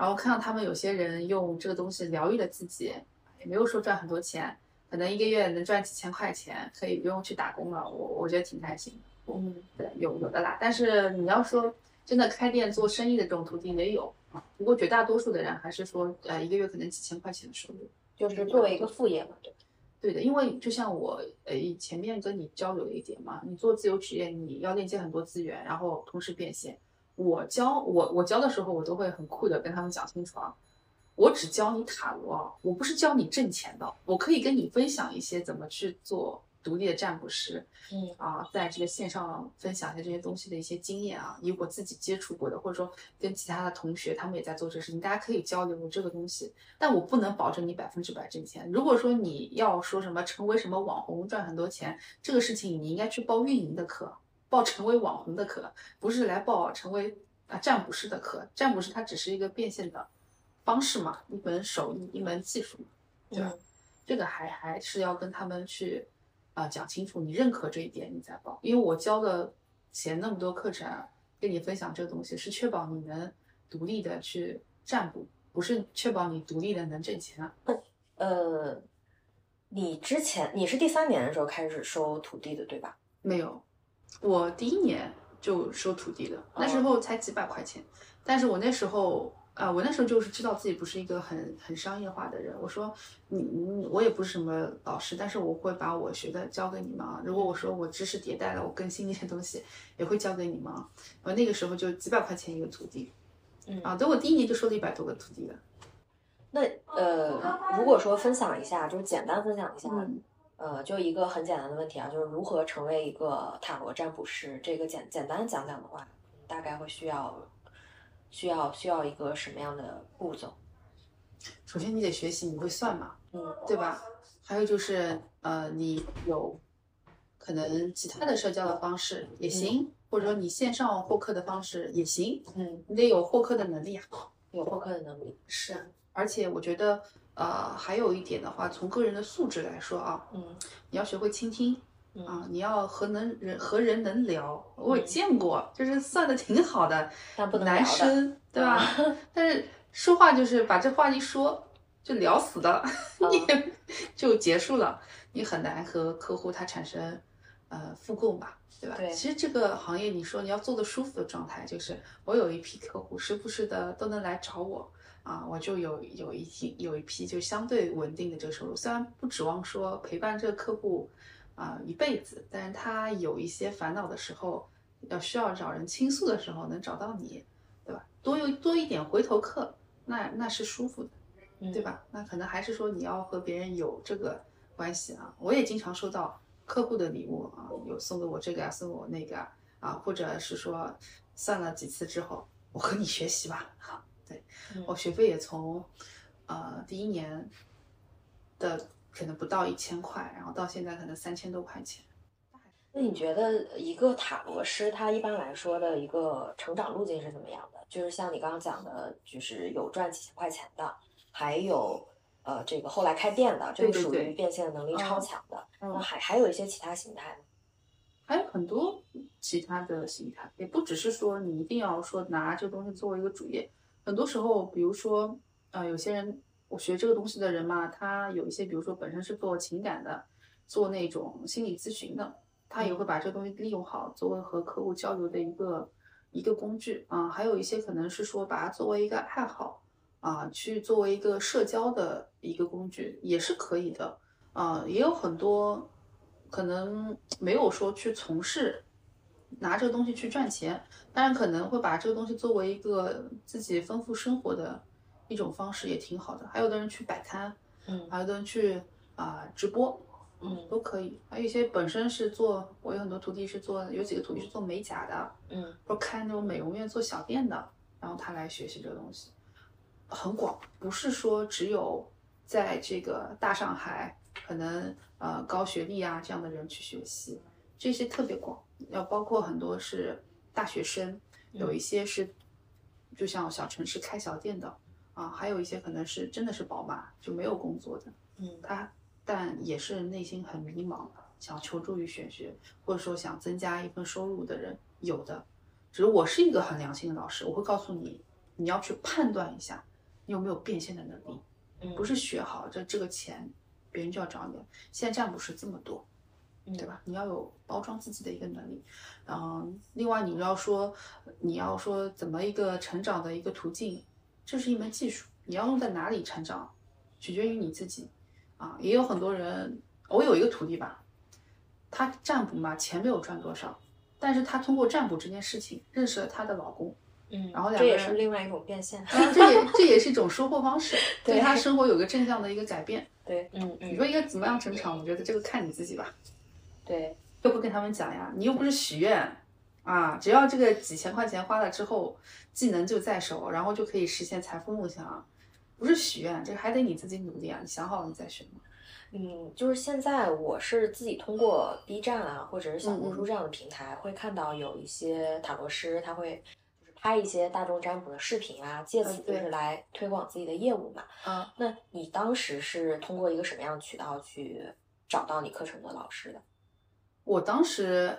然后看到他们有些人用这个东西疗愈了自己，也没有说赚很多钱，可能一个月能赚几千块钱，可以不用去打工了，我我觉得挺开心的。
嗯
对，有有的啦。但是你要说真的开店做生意的这种途径也有啊，不过绝大多数的人还是说，呃，一个月可能几千块钱的收入。
就是作为一个副业嘛，对？
对的，因为就像我呃前面跟你交流了一点嘛，你做自由职业，你要链接很多资源，然后同时变现。我教我我教的时候，我都会很酷的跟他们讲清楚啊，我只教你塔罗啊，我不是教你挣钱的，我可以跟你分享一些怎么去做独立的占卜师，
嗯
啊，在这个线上分享一下这些东西的一些经验啊，以我自己接触过的，或者说跟其他的同学他们也在做这个事情，大家可以交流这个东西。但我不能保证你百分之百挣钱。如果说你要说什么成为什么网红赚很多钱，这个事情你应该去报运营的课，报成为网红的课，不是来报成为啊占卜师的课。占卜师它只是一个变现的方式嘛，一门手艺，一门技术嘛，对吧？
嗯
这个还还是要跟他们去啊、讲清楚，你认可这一点，你再报。因为我教的前那么多课程啊，跟你分享这个东西，是确保你能独立的去占卜，不是确保你独立的能挣钱啊。
呃，你之前你是第三年的时候开始收徒弟的，对吧？
没有，我第一年就收徒弟了，那时候才几百块钱，但是我那时候。啊，我那时候就是知道自己不是一个很很商业化的人。我说你你我也不是什么老师，但是我会把我学的教给你们啊。如果我说我知识迭代了，我更新一些东西，也会教给你们啊。我那个时候就几百块钱一个徒弟，
嗯
啊，等我第一年就收了一百多个徒弟了。
那呃，如果说分享一下，就是简单分享一下，
嗯
呃，就一个很简单的问题啊，就是如何成为一个塔罗占卜师，这个简简单讲讲的话，大概会需要需要需要一个什么样的步骤？
首先你得学习，你会算嘛，
嗯
对吧？还有就是呃，你有可能其他的社交的方式也行，或者说你线上获客的方式也行，
嗯，
你得有获客的能力啊。
有获客的能力。
是啊，而且我觉得呃，还有一点的话，从个人的素质来说啊，
嗯
你要学会倾听。
嗯
啊，你要和能人和人能聊，我也见过，就是算的挺好的，
但不能的
男生对吧？但是说话就是把这话一说就聊死的 你也就结束了，你很难和客户他产生呃复购吧，对吧？
对
其实这个行业，你说你要做的舒服的状态，就是我有一批客户，时不时的都能来找我啊，我就有有一批有一批就相对稳定的这个收入，虽然不指望说陪伴这个客户啊、一辈子，但是他有一些烦恼的时候，要需要找人倾诉的时候，能找到你，对吧？多有多一点回头客，那那是舒服的。
嗯
对？吧？那可能还是说你要和别人有这个关系啊。我也经常收到客户的礼物啊，有送给我这个啊，送给我那个啊，啊，或者是说算了几次之后，我和你学习吧。好，对
嗯
我学费也从呃第一年的可能不到一千块，然后到现在可能三千多块钱。
那你觉得一个塔罗师他一般来说的一个成长路径是怎么样的？就是像你刚刚讲的，就是有赚几千块钱的，还有呃这个后来开店的，这个属于变现能力超
嗯
强的。
嗯
那还还有一些其他形态吗？
还有很多其他的形态，也不只是说你一定要说拿这个东西作为一个主业。很多时候，比如说，呃，有些人我学这个东西的人嘛，他有一些，比如说本身是做情感的，做那种心理咨询的，他也会把这个东西利用好，作为和客户交流的一个一个工具啊。还有一些可能是说把它作为一个爱好啊，去作为一个社交的一个工具，也是可以的。啊，也有很多可能没有说去从事拿这个东西去赚钱，当然可能会把这个东西作为一个自己丰富生活的一种方式，也挺好的。还有的人去摆摊，
嗯
还有的人去啊、直播，
嗯
都可以。还有一些本身是做，我有很多徒弟是做，有几个徒弟是做美甲的，
嗯
或者开那种美容院做小店的，然后他来学习这个东西，很广，不是说只有在这个大上海可能呃高学历啊这样的人去学习，这些特别广，要包括很多是大学生，有一些是就像小城市开小店的啊，还有一些可能是真的是宝妈就没有工作的，
嗯
他但也是内心很迷茫，想求助于玄学，或者说想增加一份收入的人有的。只是我是一个很良心的老师，我会告诉你，你要去判断一下你有没有变现的能力，
嗯，
不是学好这这个钱，别人就要找你了。现在占卜师这么多，对吧？你要有包装自己的一个能力。嗯，另外你要说你要说怎么一个成长的一个途径，这是一门技术，你要用在哪里成长，取决于你自己。啊，也有很多人，我有一个徒弟吧，他占卜嘛，钱没有赚多少，但是他通过占卜这件事情认识了她的老公，
嗯，
然后两
这也
个人
是另外一种变现。
然后这也 这也是一种收获方式，对
对
她生活有个正向的一个改变。
对，嗯嗯，
你说应该怎么样成长？我觉得这个看你自己吧。
对，
又不跟他们讲呀，你又不是许愿啊，只要这个几千块钱花了之后，技能就在手，然后就可以实现财富梦想，不是许愿，这个还得你自己努力啊，你想好了你再选嘛。
嗯，就是现在我是自己通过 B 站啊，或者是小红书这样的平台，会看到有一些塔罗师，他会就是拍一些大众占卜的视频啊，借此就是来推广自己的业务嘛。
啊，
那你当时是通过一个什么样的渠道去找到你课程的老师的？
我当时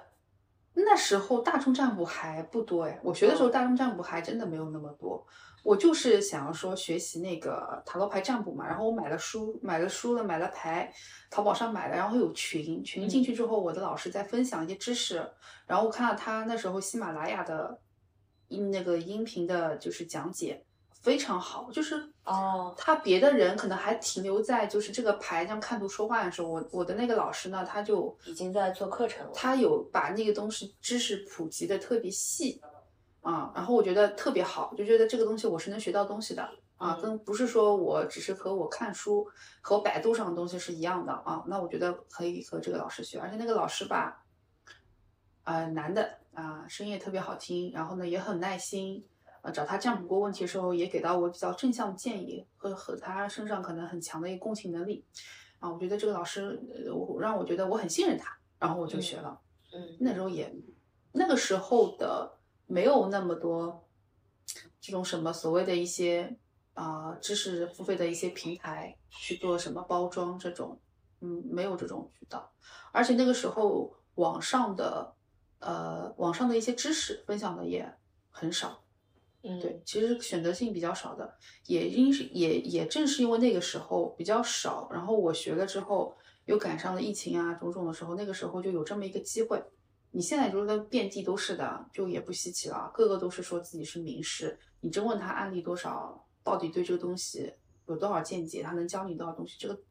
那时候大众占卜还不多哎，我学的时候大众占卜还真的没有那么多。我就是想要说学习那个塔罗牌占卜嘛，然后我买了书，买了书了，买了牌，淘宝上买的，然后有群，群进去之后，我的老师在分享一些知识，然后我看到他那时候喜马拉雅的音那个音频的就是讲解非常好，就是
哦。
他别的人可能还停留在就是这个牌这样看图说话的时候，我我的那个老师呢，他就
已经在做课程了。
他有把那个东西知识普及的特别细啊，然后我觉得特别好，就觉得这个东西我是能学到东西的啊，
嗯。
跟不是说我只是和我看书和我百度上的东西是一样的啊，那我觉得可以和这个老师学，而且那个老师吧，呃，男的啊，声音也特别好听，然后呢也很耐心。呃，找他占卜过问题的时候，也给到我比较正向的建议，和和他身上可能很强的一个共情能力，啊，我觉得这个老师，呃我让我觉得我很信任他，然后我就学了。
嗯
那时候也，那个时候的没有那么多这种什么所谓的一些啊、知识付费的一些平台去做什么包装这种，嗯，没有这种渠道，而且那个时候网上的呃网上的一些知识分享的也很少，
嗯，
对，其实选择性比较少的，也因是也也正是因为那个时候比较少，然后我学了之后，又赶上了疫情啊种种的时候，那个时候就有这么一个机会。你现在就是遍地都是的，就也不稀奇了，个个都是说自己是名师。你真问他案例多少，到底对这个东西有多少见解，他能教你多少东西，这个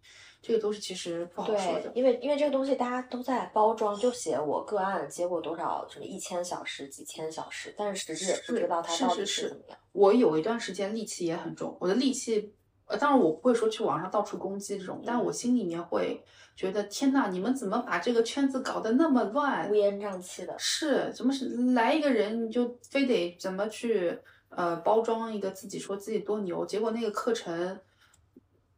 这个都是其实不好说的，。
因为因为这个东西大家都在包装，就写我个案接过多少什么一千小时、几千小时，但是实质也不知道它到底
是
怎么样。
我有一段时间戾气也很重，我的戾气，呃，当然我不会说去网上到处攻击这种，但
嗯
我心里面会觉得，天呐，你们怎么把这个圈子搞得那么乱
乌？烟瘴气的，
是，怎么是来一个人你就非得怎么去呃包装一个自己，说自己多牛，结果那个课程。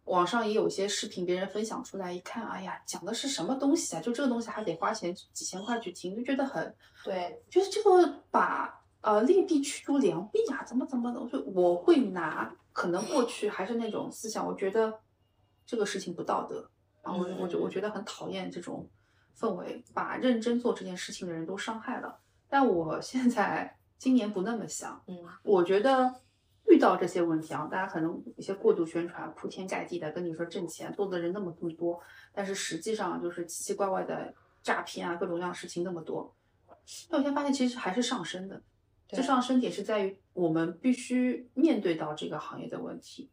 网上也有些视频，别人分享出来一看，哎呀，讲的是什么东西啊？就这个东西还得花钱几千块去听，就觉得很
对，
就是这个把呃劣币驱逐良币啊，怎么怎么的，我就我会拿可能过去还是那种思想，我觉得这个事情不道德啊，我我就我觉得很讨厌这种氛围，把认真做这件事情的人都伤害了。但我现在 今年不那么想，
嗯
我觉得遇到这些问题啊，大家可能有一些过度宣传，铺天盖地的跟你说挣钱，做的人那么那么多，但是实际上就是奇奇怪怪的诈骗啊，各种各样的事情那么多。但我现在发现其实还是上升的，这上升点是在于我们必须面对到这个行业的问题，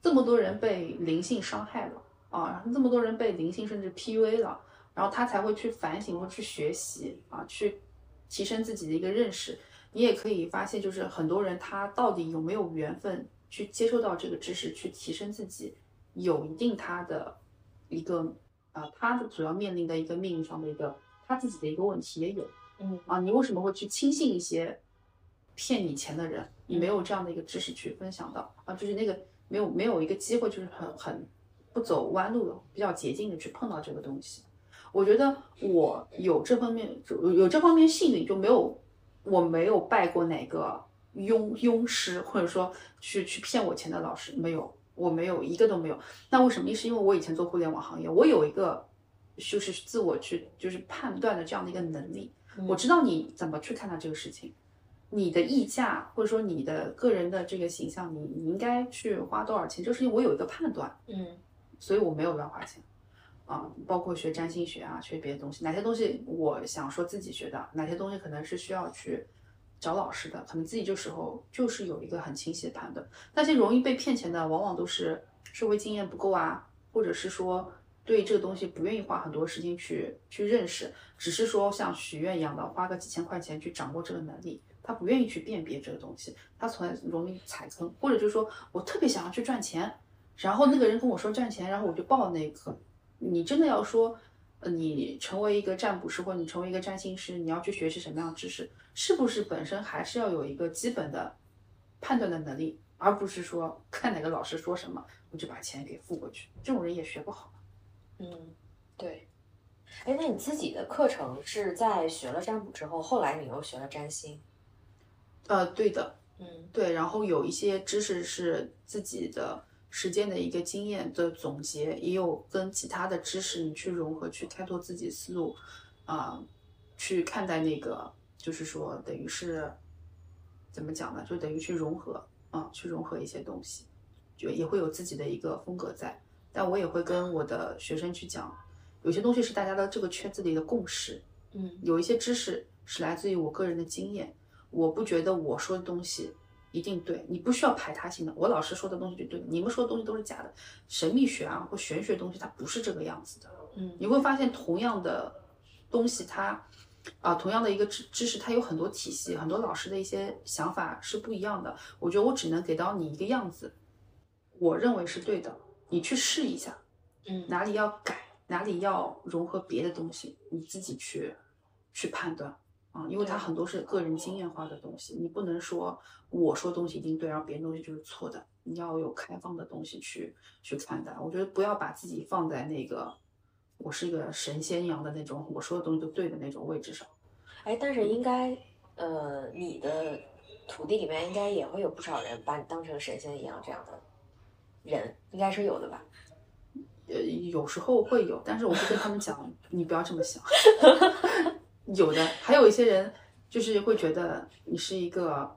这么多人被灵性伤害了啊，这么多人被灵性甚至 PUA 了，然后他才会去反省或去学习啊，去提升自己的一个认识。你也可以发现，就是很多人他到底有没有缘分去接受到这个知识，去提升自己，有一定他的一个啊、他的主要面临的一个命运上的一个他自己的一个问题也有
嗯
啊。你为什么会去轻信一些骗你钱的人？你没有这样的一个知识去分享到啊，就是那个没有没有一个机会，就是很很不走弯路的，比较捷径的去碰到这个东西。我觉得我有这方面有有这方面幸运，就没有我没有拜过哪个庸庸师，或者说去去骗我钱的老师，没有，我没有一个都没有。那为什么？是因为我以前做互联网行业，我有一个就是自我去就是判断的这样的一个能力，我知道你怎么去看待这个事情。你的溢价或者说你的个人的这个形象，你你应该去花多少钱？这个事情我有一个判断，
嗯
所以我没有乱花钱。啊，包括学占星学啊，学别的东西，哪些东西我想说自己学的，哪些东西可能是需要去找老师的，可能自己这时候就是有一个很清晰的判断。那些容易被骗钱的，往往都是社会经验不够啊，或者是说对这个东西不愿意花很多时间去去认识，只是说像许愿一样的花个几千块钱去掌握这个能力，他不愿意去辨别这个东西，他从来容易踩坑，或者就是说我特别想要去赚钱，然后那个人跟我说赚钱，然后我就报了那个课。你真的要说，呃，你成为一个占卜师或者你成为一个占星师，你要去学习什么样的知识，是不是本身还是要有一个基本的判断的能力，而不是说 看哪个老师说什么我就把钱给付过去，这种人也学不好。
嗯，对。哎，那你自己的课程是在学了占卜之后，后来你又学了占星？
呃，对的，
嗯
对，然后有一些知识是自己的时间的一个经验的总结，也有跟其他的知识你去融合，去开拓自己思路，啊、去看待那个，就是说等于是怎么讲呢？就等于去融合啊、去融合一些东西，就也会有自己的一个风格在。但我也会跟我的学生去讲，有些东西是大家的这个圈子里的共识，
嗯
有一些知识是来自于我个人的经验，我不觉得我说的东西一定对，你不需要排他性的，我老师说的东西就对，你们说的东西都是假的。神秘学啊或玄学东西它不是这个样子的，
嗯
你会发现同样的东西它。啊，同样的一个知知识，它有很多体系，很多老师的一些想法是不一样的。我觉得我只能给到你一个样子，我认为是对的，你去试一下，
嗯
哪里要改，哪里要融合别的东西，你自己去去判断啊，因为它很多是个人经验化的东西，你不能说我说东西一定对，然后别人东西就是错的，你要有开放的东西去去看待。我觉得不要把自己放在那个我是一个神仙一样的那种，我说的东西都对的那种位置上。
哎，但是应该，呃，你的土地里面应该也会有不少人把你当成神仙一样这样的人，应该是有的吧？
呃，有时候会有，但是我会跟他们讲，你不要这么想。有的，还有一些人就是会觉得你是一个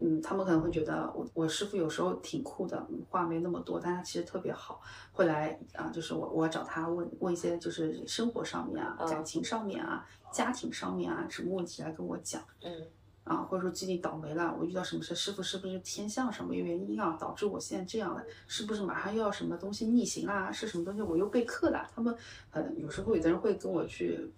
嗯，他们可能会觉得我我师傅有时候挺酷的，嗯话没那么多，但他其实特别好，会来啊，就是我我找他问问一些就是生活上面啊、
嗯
感情上面啊、家庭上面啊什么问题来跟我讲。
嗯
啊，或者说最近倒霉了，我遇到什么事，师傅是不是天象什么原因啊，导致我现在这样了？是不是马上又要什么东西逆行啦？是什么东西我又被克了？他们呃，有时候有的人会跟我去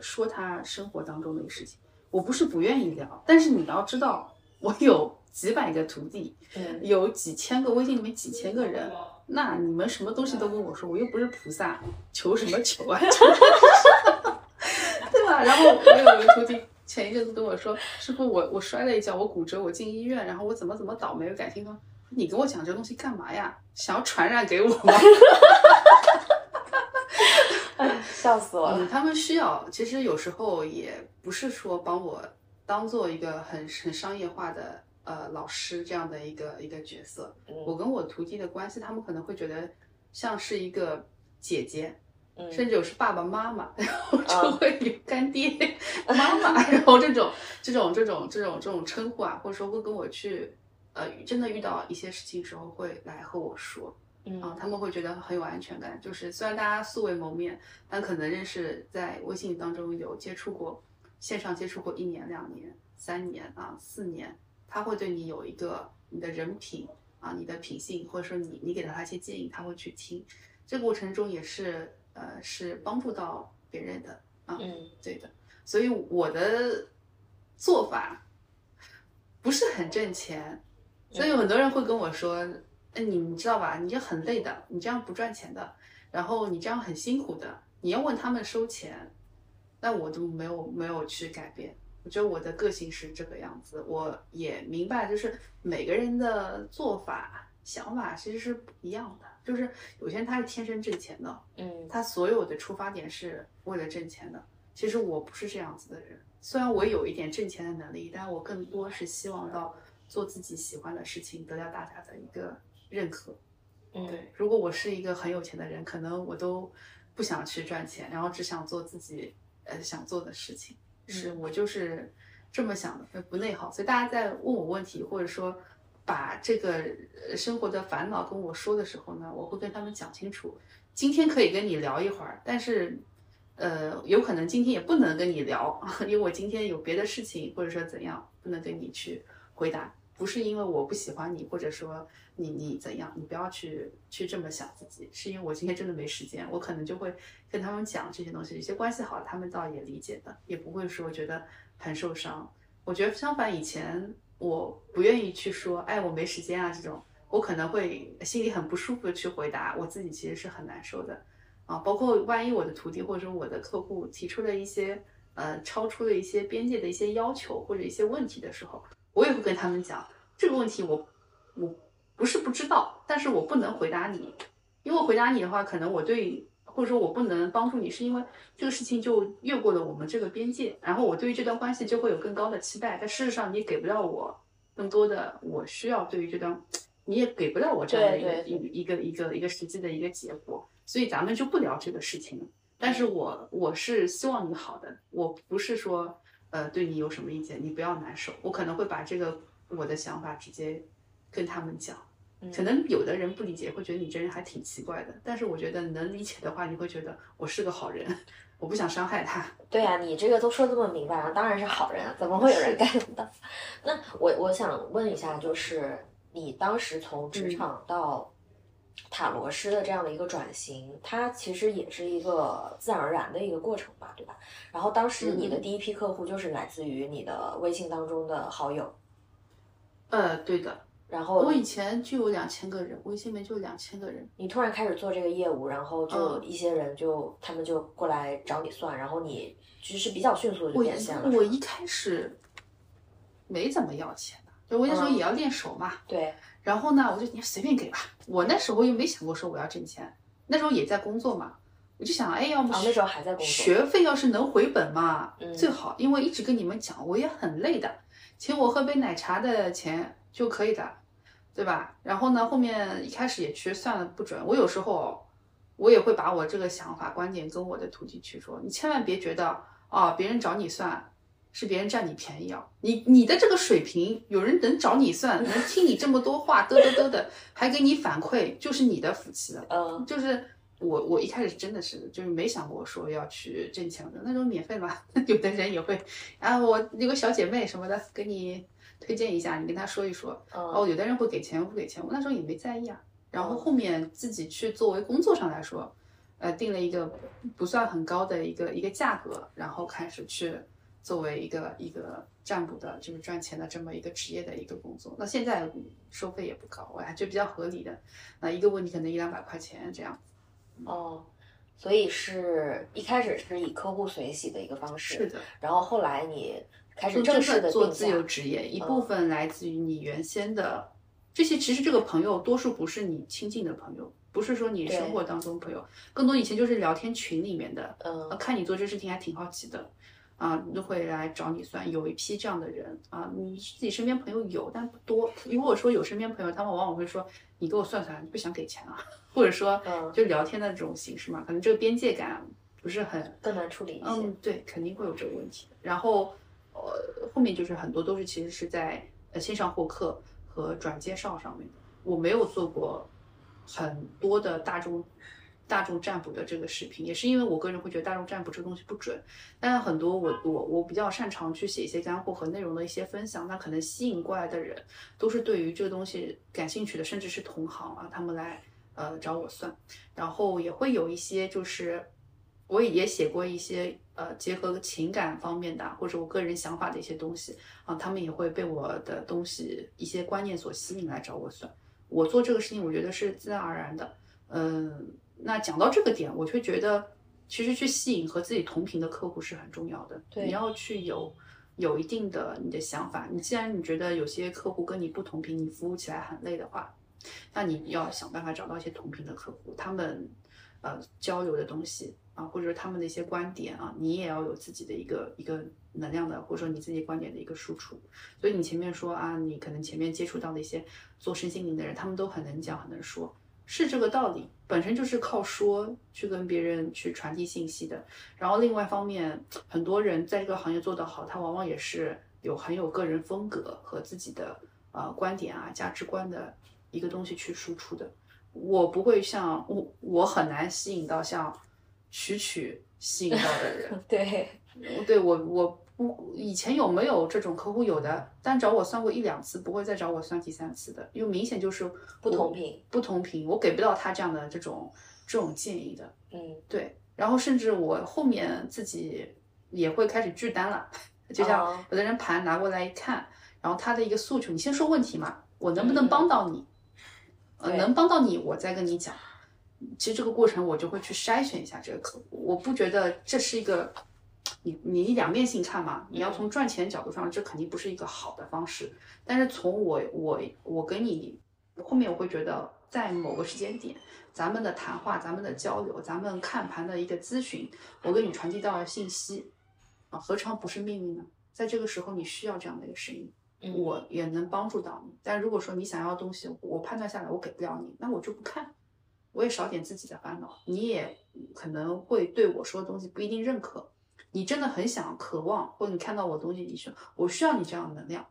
说他生活当中的事情，我不是不愿意聊，但是你要知道，我有几百个徒弟，
嗯
有几千个微信里面几千个人，那你们什么东西都跟我说，我又不是菩萨，求什么 求啊？对吧？然后我有一个徒弟前一阵子跟我说，师傅，我我摔了一跤，我骨折，我进医院，然后我怎么怎么倒霉，我感情说，你跟我讲这东西干嘛呀？想要传染给我吗？
哎，笑死我了。
嗯，他们需要，其实有时候也不是说帮我当做一个很很商业化的呃老师这样的一个一个角色。我
嗯
跟我徒弟的关系，他们可能会觉得像是一个姐姐，
嗯
甚至有是爸爸妈妈，然后
啊
就会有干爹、妈妈，然后这种这种这种这种这种称呼啊，或者说会跟我去呃真的遇到一些事情时候会来和我说。啊，
嗯
他们会觉得很有安全感。就是虽然大家素未谋面，但可能认识在微信当中有接触过，线上接触过一年、两年、三年啊、四年，他会对你有一个你的人品啊、你的品性，或者说你你给了他一些建议，他会去听。这个过程中也是呃是帮助到别人的啊，
嗯
对的。所以我的做法不是很挣钱，所以有很多人会跟我说：“哎，你你知道吧？你这很累的，你这样不赚钱的，然后你这样很辛苦的，你要问他们收钱。”那我都没有没有去改变。我觉得我的个性是这个样子，我也明白，就是每个人的做法、想法其实是不一样的。就是有些人他是天生挣钱的，
嗯
他所有的出发点是为了挣钱的。其实我不是这样子的人，虽然我有一点挣钱的能力，但我更多是希望到做自己喜欢的事情，得到大家的一个认可。
嗯
对，如果我是一个很有钱的人，可能我都不想去赚钱，然后只想做自己呃想做的事情。是我就是这么想的，不内耗。所以大家在问我问题，或者说把这个呃生活的烦恼跟我说的时候呢，我会跟他们讲清楚。今天可以跟你聊一会儿，但是呃，有可能今天也不能跟你聊，因为我今天有别的事情，或者说怎样，不能跟你去回答。不是因为我不喜欢你，或者说你你怎样，你不要去去这么想自己，是因为我今天真的没时间，我可能就会跟他们讲这些东西。有些关系好，他们倒也理解的，也不会说觉得很受伤。我觉得相反，以前我不愿意去说，哎，我没时间啊这种，我可能会心里很不舒服的去回答，我自己其实是很难受的啊。包括万一我的徒弟或者说我的客户提出了一些呃超出了一些边界的一些要求或者一些问题的时候，我也会跟他们讲这个问题我我不是不知道，但是我不能回答你，因为回答你的话，可能我对或者说我不能帮助你，是因为这个事情就越过了我们这个边界，然后我对于这段关系就会有更高的期待，但事实上你也给不了我更多的我需要对于这段，你也给不了我这样的一个一个一个一个一个实际的一个结果，所以咱们就不聊这个事情了。但是我我是希望你好的，我不是说呃对你有什么意见，你不要难受，我可能会把这个我的想法直接跟他们讲。可能有的人不理解，会觉得你这人还挺奇怪的。但是我觉得能理解的话，你会觉得我是个好人，我不想伤害他。
对呀、你这个都说这么明白了，当然是好人啊，怎么会有人干的？那我我想问一下，就是你当时从职场到塔罗师的这样的一个转型，它其实也是一个自然而然的一个过程吧，对吧？然后当时你的
嗯
第一批客户就是来自于你的微信当中的好友，
呃，对的，
然后
我以前就有两千个人，微信里面就有两千个人。
你突然开始做这个业务，然后就
嗯
一些人就他们就过来找你算，然后你其实比较迅速的就变现了。
我一开始没怎么要钱的，就我那时候
嗯
也要练手嘛。
对，
然后呢，我就你随便给吧。我那时候又没想过说我要挣钱，那时候也在工作嘛。我就想，哎，要么
哦那时候还在工作
学费要是能回本嘛，
嗯
最好。因为一直跟你们讲，我也很累的，请我喝杯奶茶的钱就可以的，对吧？然后呢，后面一开始也其实算的不准。我有时候我也会把我这个想法观点跟我的徒弟去说，你千万别觉得啊，别人找你算，是别人占你便宜啊！你你的这个水平，有人能找你算，能听你这么多话，嘚嘚嘚的，还给你反馈，就是你的福气了。
嗯
就是我我一开始真的是就是没想过说要去挣钱的，那种免费嘛，有的人也会啊，我有个小姐妹什么的，给你推荐一下，你跟她说一说。哦，
嗯
有的人会给钱，不给钱，我那时候也没在意啊。然后后面自己去作为工作上来说，呃，定了一个不算很高的一个一个价格，然后开始去作为一个一个占卜的，就是赚钱的这么一个职业的一个工作。那现在收费也不高，我还觉得比较合理的。那一个问题可能一两百块钱这样。
哦，所以是一开始是以客户随喜的一个方式，
是的，
然后后来你开始正式的
的做自由，职业，一
嗯
部分来自于你原先的这些，其实这个朋友多数不是你亲近的朋友，不是说你生活当中朋友，更多以前就是聊天群里面的，
嗯
呃看你做这事情还挺好奇的。啊，都会来找你算，有一批这样的人啊，你自己身边朋友有，但不多。如果说有身边朋友，他们往往会说，你给我算算，你不想给钱啊，或者说
嗯
就聊天的这种形式嘛，可能这个边界感不是很
更难处理一些。
嗯，对，肯定会有这个问题。然后，呃，后面就是很多都是其实是在呃线上获客和转介绍上面的。我没有做过很多的大众大众占卜的这个视频，也是因为我个人会觉得大众占卜这个东西不准。但是很多我我我比较擅长去写一些干货和内容的一些分享，那可能吸引过来的人都是对于这个东西感兴趣的，甚至是同行啊，他们来呃找我算。然后也会有一些就是我也写过一些呃结合情感方面的或者我个人想法的一些东西啊，他们也会被我的东西一些观念所吸引来找我算。我做这个事情，我觉得是自然而然的。嗯，那讲到这个点，我却觉得其实去吸引和自己同频的客户是很重要的。
对
你要去有有一定的你的想法。你既然你觉得有些客户跟你不同频，你服务起来很累的话，那你要想办法找到一些同频的客户，他们呃交流的东西啊，或者说他们的一些观点啊，你也要有自己的一个一个能量的，或者说你自己观点的一个输出。所以你前面说啊，你可能前面接触到的一些做身心灵的人，他们都很能讲，很能说，是这个道理，本身就是靠说去跟别人去传递信息的。然后另外一方面，很多人在这个行业做得好，他往往也是有很有个人风格和自己的呃观点啊、价值观的一个东西去输出的。我不会像我，我很难吸引到像曲曲吸引到的人。
对，
对我，我不以前有没有这种客户有的，但找我算过一两次，不会再找我算第三次的，因为明显就是
不同频，
不同频，我给不到他这样的这种这种建议的。
嗯
对，然后甚至我后面自己也会开始拒单了，就像
哦
有的人盘拿过来一看，然后他的一个诉求，你先说问题嘛，我能不
嗯
能帮到你？呃，能帮到你，我再跟你讲。其实这个过程我就会去筛选一下这个客户，我不觉得这是一个你你两面性看嘛，你要从赚钱角度上，这肯定不是一个好的方式。但是从我我我跟你后面，我会觉得在某个时间点，咱们的谈话、咱们的交流、咱们看盘的一个咨询，我给你传递到了信息，啊，何尝不是命运呢？在这个时候，你需要这样的一个声音。
嗯，
我也能帮助到你。但如果说你想要的东西，我判断下来我给不了你，那我就不看，我也少点自己的烦恼。你也可能会对我说的东西不一定认可。你真的很想、渴望，或者你看到我东西，你说我需要你这样的能量，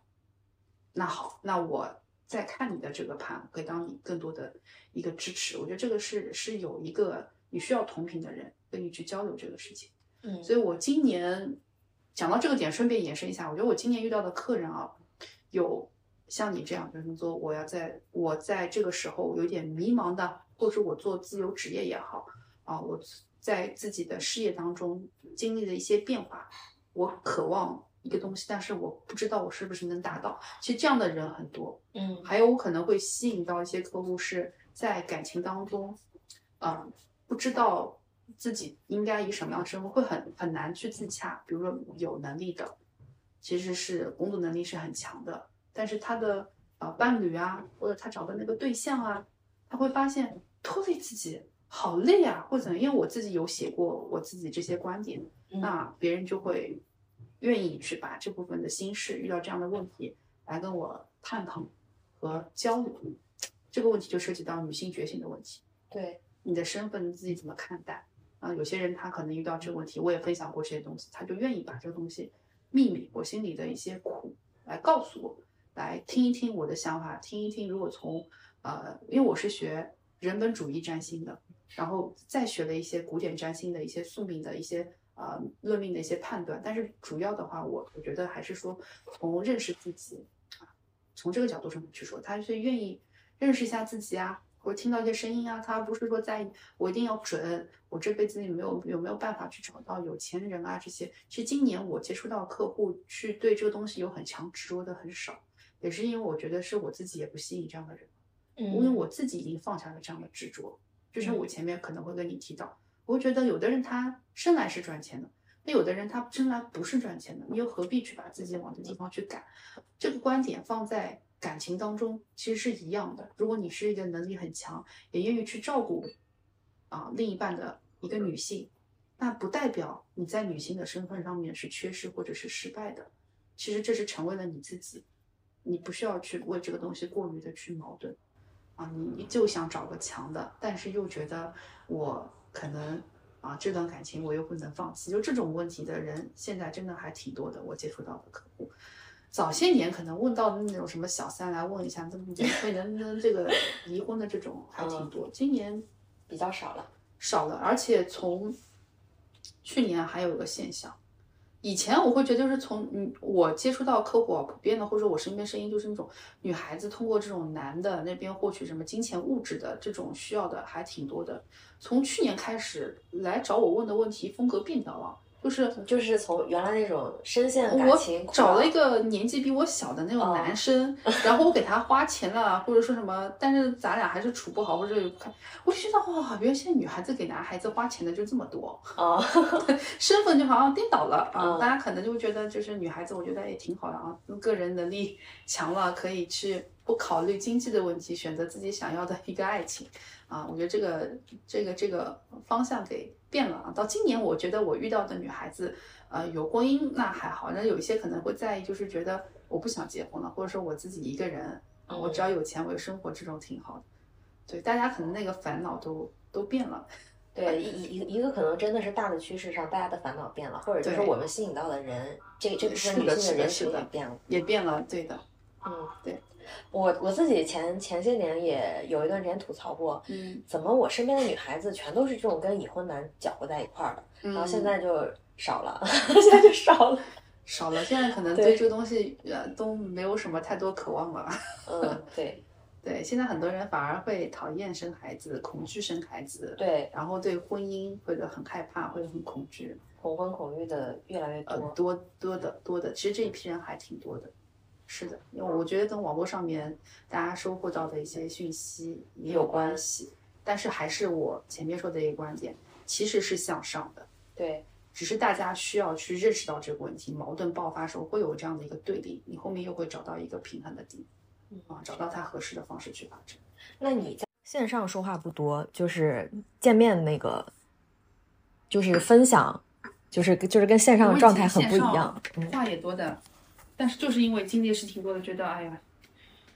那好，那我再看你的这个盘，可以当你更多的一个支持。我觉得这个是是有一个你需要同频的人跟你去交流这个事情。
嗯，
所以我今年讲到这个点，顺便延伸一下，我觉得我今年遇到的客人啊，有像你这样，就是说我要在我在这个时候有点迷茫的，或者我做自由职业也好啊，我在自己的事业当中经历了一些变化，我渴望一个东西，但是我不知道我是不是能达到。其实这样的人很多，
嗯
还有我可能会吸引到一些客户是在感情当中，嗯，不知道自己应该以什么样的生活，会很很难去自洽。比如说有能力的，其实是工作能力是很强的，但是他的呃伴侣啊，或者他找的那个对象啊，他会发现拖累自己好累啊，或者怎么因为我自己有写过我自己这些观点，
嗯
那别人就会愿意去把这部分的心事遇到这样的问题来跟我探讨和交流。这个问题就涉及到女性觉醒的问题，
对，
你的身份你自己怎么看待？啊，有些人他可能遇到这个问题，我也分享过这些东西，他就愿意把这个东西秘密，我心里的一些苦来告诉我，来听一听我的想法，听一听如果从呃，因为我是学人本主义占星的，然后再学了一些古典占星的一些宿命的一些呃论命的一些判断，但是主要的话，我我觉得还是说从认识自己啊，从这个角度上去说，他是愿意认识一下自己啊，或者听到一些声音啊，他不是说在意我一定要准，我这辈子里没有有没有办法去找到有钱人啊这些。其实今年我接触到客户去对这个东西有很强执着的很少，也是因为我觉得是我自己也不吸引这样的人。因为
嗯
我自己已经放下了这样的执着，就像我
嗯
前面可能会跟你提到，我会觉得有的人他生来是赚钱的，那有的人他生来不是赚钱的，你又何必去把自己往这地方去赶？这个观点放在感情当中其实是一样的。如果你是一个能力很强，也愿意去照顾啊另一半的一个女性，那不代表你在女性的身份上面是缺失或者是失败的。其实这是成为了你自己，你不需要去为这个东西过于的去矛盾。啊，你你就想找个强的，但是又觉得我可能啊这段感情我又不能放弃，就这种问题的人现在真的还挺多的，我接触到的客户。早些年可能问到的那种什么小三来问一下，怎么怎么会能不能这个离婚的这种还挺多，今年
比较少了。
少了，而且从去年还有一个现象，以前我会觉得就是从嗯我接触到客户啊，普遍的或者说我身边声音就是那种女孩子通过这种男的那边获取什么金钱物质的这种需要的还挺多的。从去年开始来找我问的问题风格变掉了，就是
就是从原来那种深陷感
我
情我
找了一个年纪比我小的那种
哦
男生，然后我给他花钱了，或者说什么，但是咱俩还是处不好，或者我就觉得哇，原来现在女孩子给男孩子花钱的就这么多，
啊，
身份就好像颠倒了啊！
嗯
大家可能就会觉得，就是女孩子，我觉得也挺好的啊，个人能力强了，可以去不考虑经济的问题，选择自己想要的一个爱情啊。我觉得这个这个这个方向给变了啊。到今年，我觉得我遇到的女孩子，呃，有婚姻那还好，那有一些可能会在意，就是觉得我不想结婚了，或者说我自己一个人，啊，我只要有钱，我有生活，这种挺好的。对，大家可能那个烦恼都都变了。
对，一一一个可能真的是大的趋势上，大家的烦恼变了，或者就是我们吸引到的人，这这部
是
女性
的
人群也变了。
也变了，对的，
嗯，
对。
我我自己前前些年也有一段时间吐槽过，
嗯，
怎么我身边的女孩子全都是这种跟已婚男搅和在一块儿的，
然
然后现在就少了，现在就少了。
少了，现在可能
对
对这个东西呃都没有什么太多渴望了。
嗯，对
对，现在很多人反而会讨厌生孩子，恐惧生孩子，
对，
然后对婚姻会很害怕，会很恐惧，
恐婚恐育的越来越
呃，
多。
多多的多的，其实这一批人还挺多的。是的，因为我觉得跟网络上面大家收获到的一些讯息也有
有关
关系，但是还是我前面说的一个观点，其实是向上的。
对，
只是大家需要去认识到这个问题，矛盾爆发时候会有这样的一个对立，你后面又会找到一个平衡的点，啊，找到它合适的方式去发展。
那你在
线上说话不多，就是见面那个，就是分享，就是就是跟线上的状态很不一样。嗯，
话也多的，但是就是因为经历事情多了，觉得哎呀，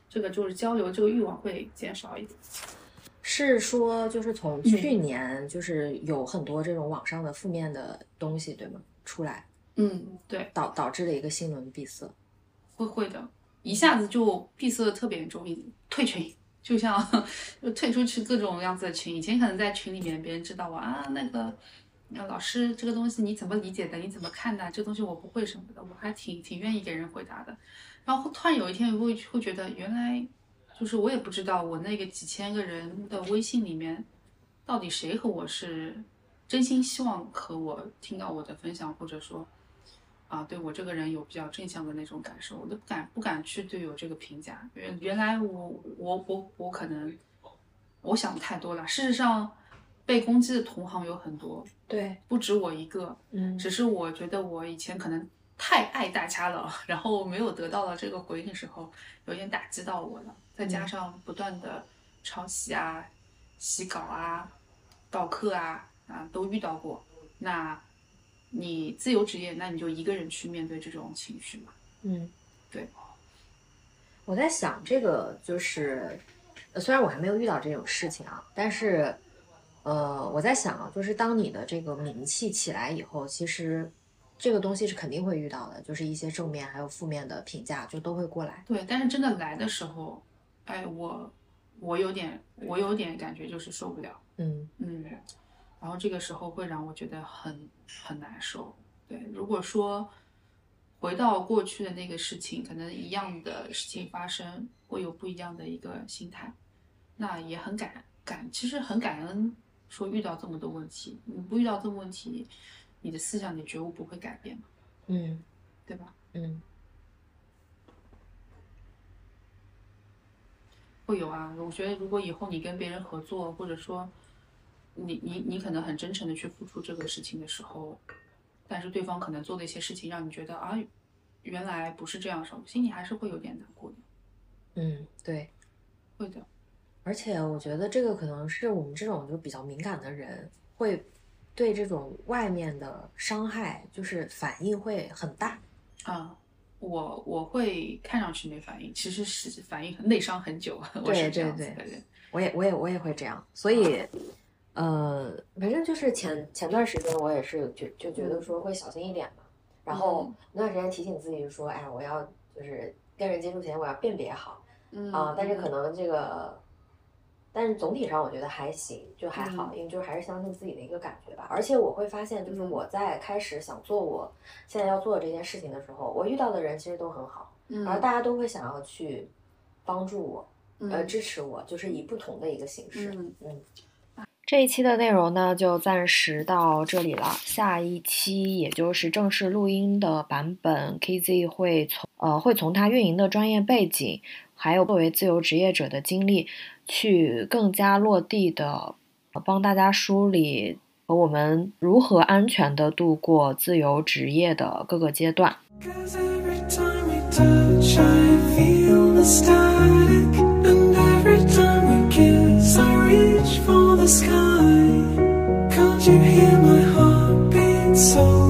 这个就是交流这个欲望会减少一点。
是说就是从去年就是有很多这种网上的负面的东西，对吗？出来
嗯，对，
导导致了一个新闻闭塞。
会会的，一下子就闭塞的特别严重，退群。就像 就退出去各种样子的群，以前可能在群里面别人知道我啊，那个呃那老师这个东西你怎么理解的？你怎么看的？这东西我不会什么的，我还挺挺愿意给人回答的。然后突然有一天会会觉得，原来就是我也不知道我那个几千个人的微信里面，到底谁和我是真心希望和我听到我的分享，或者说啊，对我这个人有比较正向的那种感受，我都不敢不敢去对我这个评价。原原来我我我我可能我想的太多了。事实上，被攻击的同行有很多，
对，
不止我一个。
嗯
只是我觉得我以前可能太爱大家了，然后没有得到了这个回应的时候，有点打击到我了。再加上不断的抄袭啊、洗稿啊、盗课啊啊都遇到过。那你自由职业，那你就一个人去面对这种情绪嘛。
嗯，
对。
我在想，这个就是，呃虽然我还没有遇到这种事情啊，但是，呃，我在想啊，就是当你的这个名气起来以后，其实这个东西是肯定会遇到的，就是一些正面还有负面的评价就都会过来。
对，但是真的来的时候，哎，我我有点我有点感觉就是受不了，
嗯
嗯，然后这个时候会让我觉得很很难受。对，如果说回到过去的那个事情，可能一样的事情发生，会有不一样的一个心态，那也很感感，其实很感恩，说遇到这么多问题，你不遇到这么问题，你的思想、你的觉悟不会改变嘛，
嗯
对吧？
嗯
会有啊，我觉得如果以后你跟别人合作，或者说你你你可能很真诚的去付出这个事情的时候，但是对方可能做的一些事情让你觉得啊，原来不是这样的时候，心里还是会有点难过的，
嗯，对。
会的。
而且我觉得这个可能是我们这种就比较敏感的人，会对这种外面的伤害就是反应会很大。
啊，我我会看上去没反应，其实是反应很内伤很久，我
对
是这
对对
样子的人。
我也我也我也会这样，所以，呃，反正就是前前段时间我也是就就觉得说会小心一点嘛，然后
嗯。
那段时间提醒自己说，哎，我要就是跟人接触前我要辨别好
嗯。
啊、但是可能这个，但是总体上我觉得还行，就还好，
嗯
因为就还是相信自己的一个感觉吧。而且我会发现，就是
嗯
我在开始想做我现在要做的这件事情的时候，我遇到的人其实都很好，
嗯
而大家都会想要去帮助我。呃，
嗯
支持我，就是以不同的一个形式。
嗯
嗯
这一期的内容呢，就暂时到这里了。下一期，也就是正式录音的版本，KZ 会从呃会从他运营的专业背景，还有作为自由职业者的经历，去更加落地的帮大家梳理和我们如何安全的度过自由职业的各个阶段。
So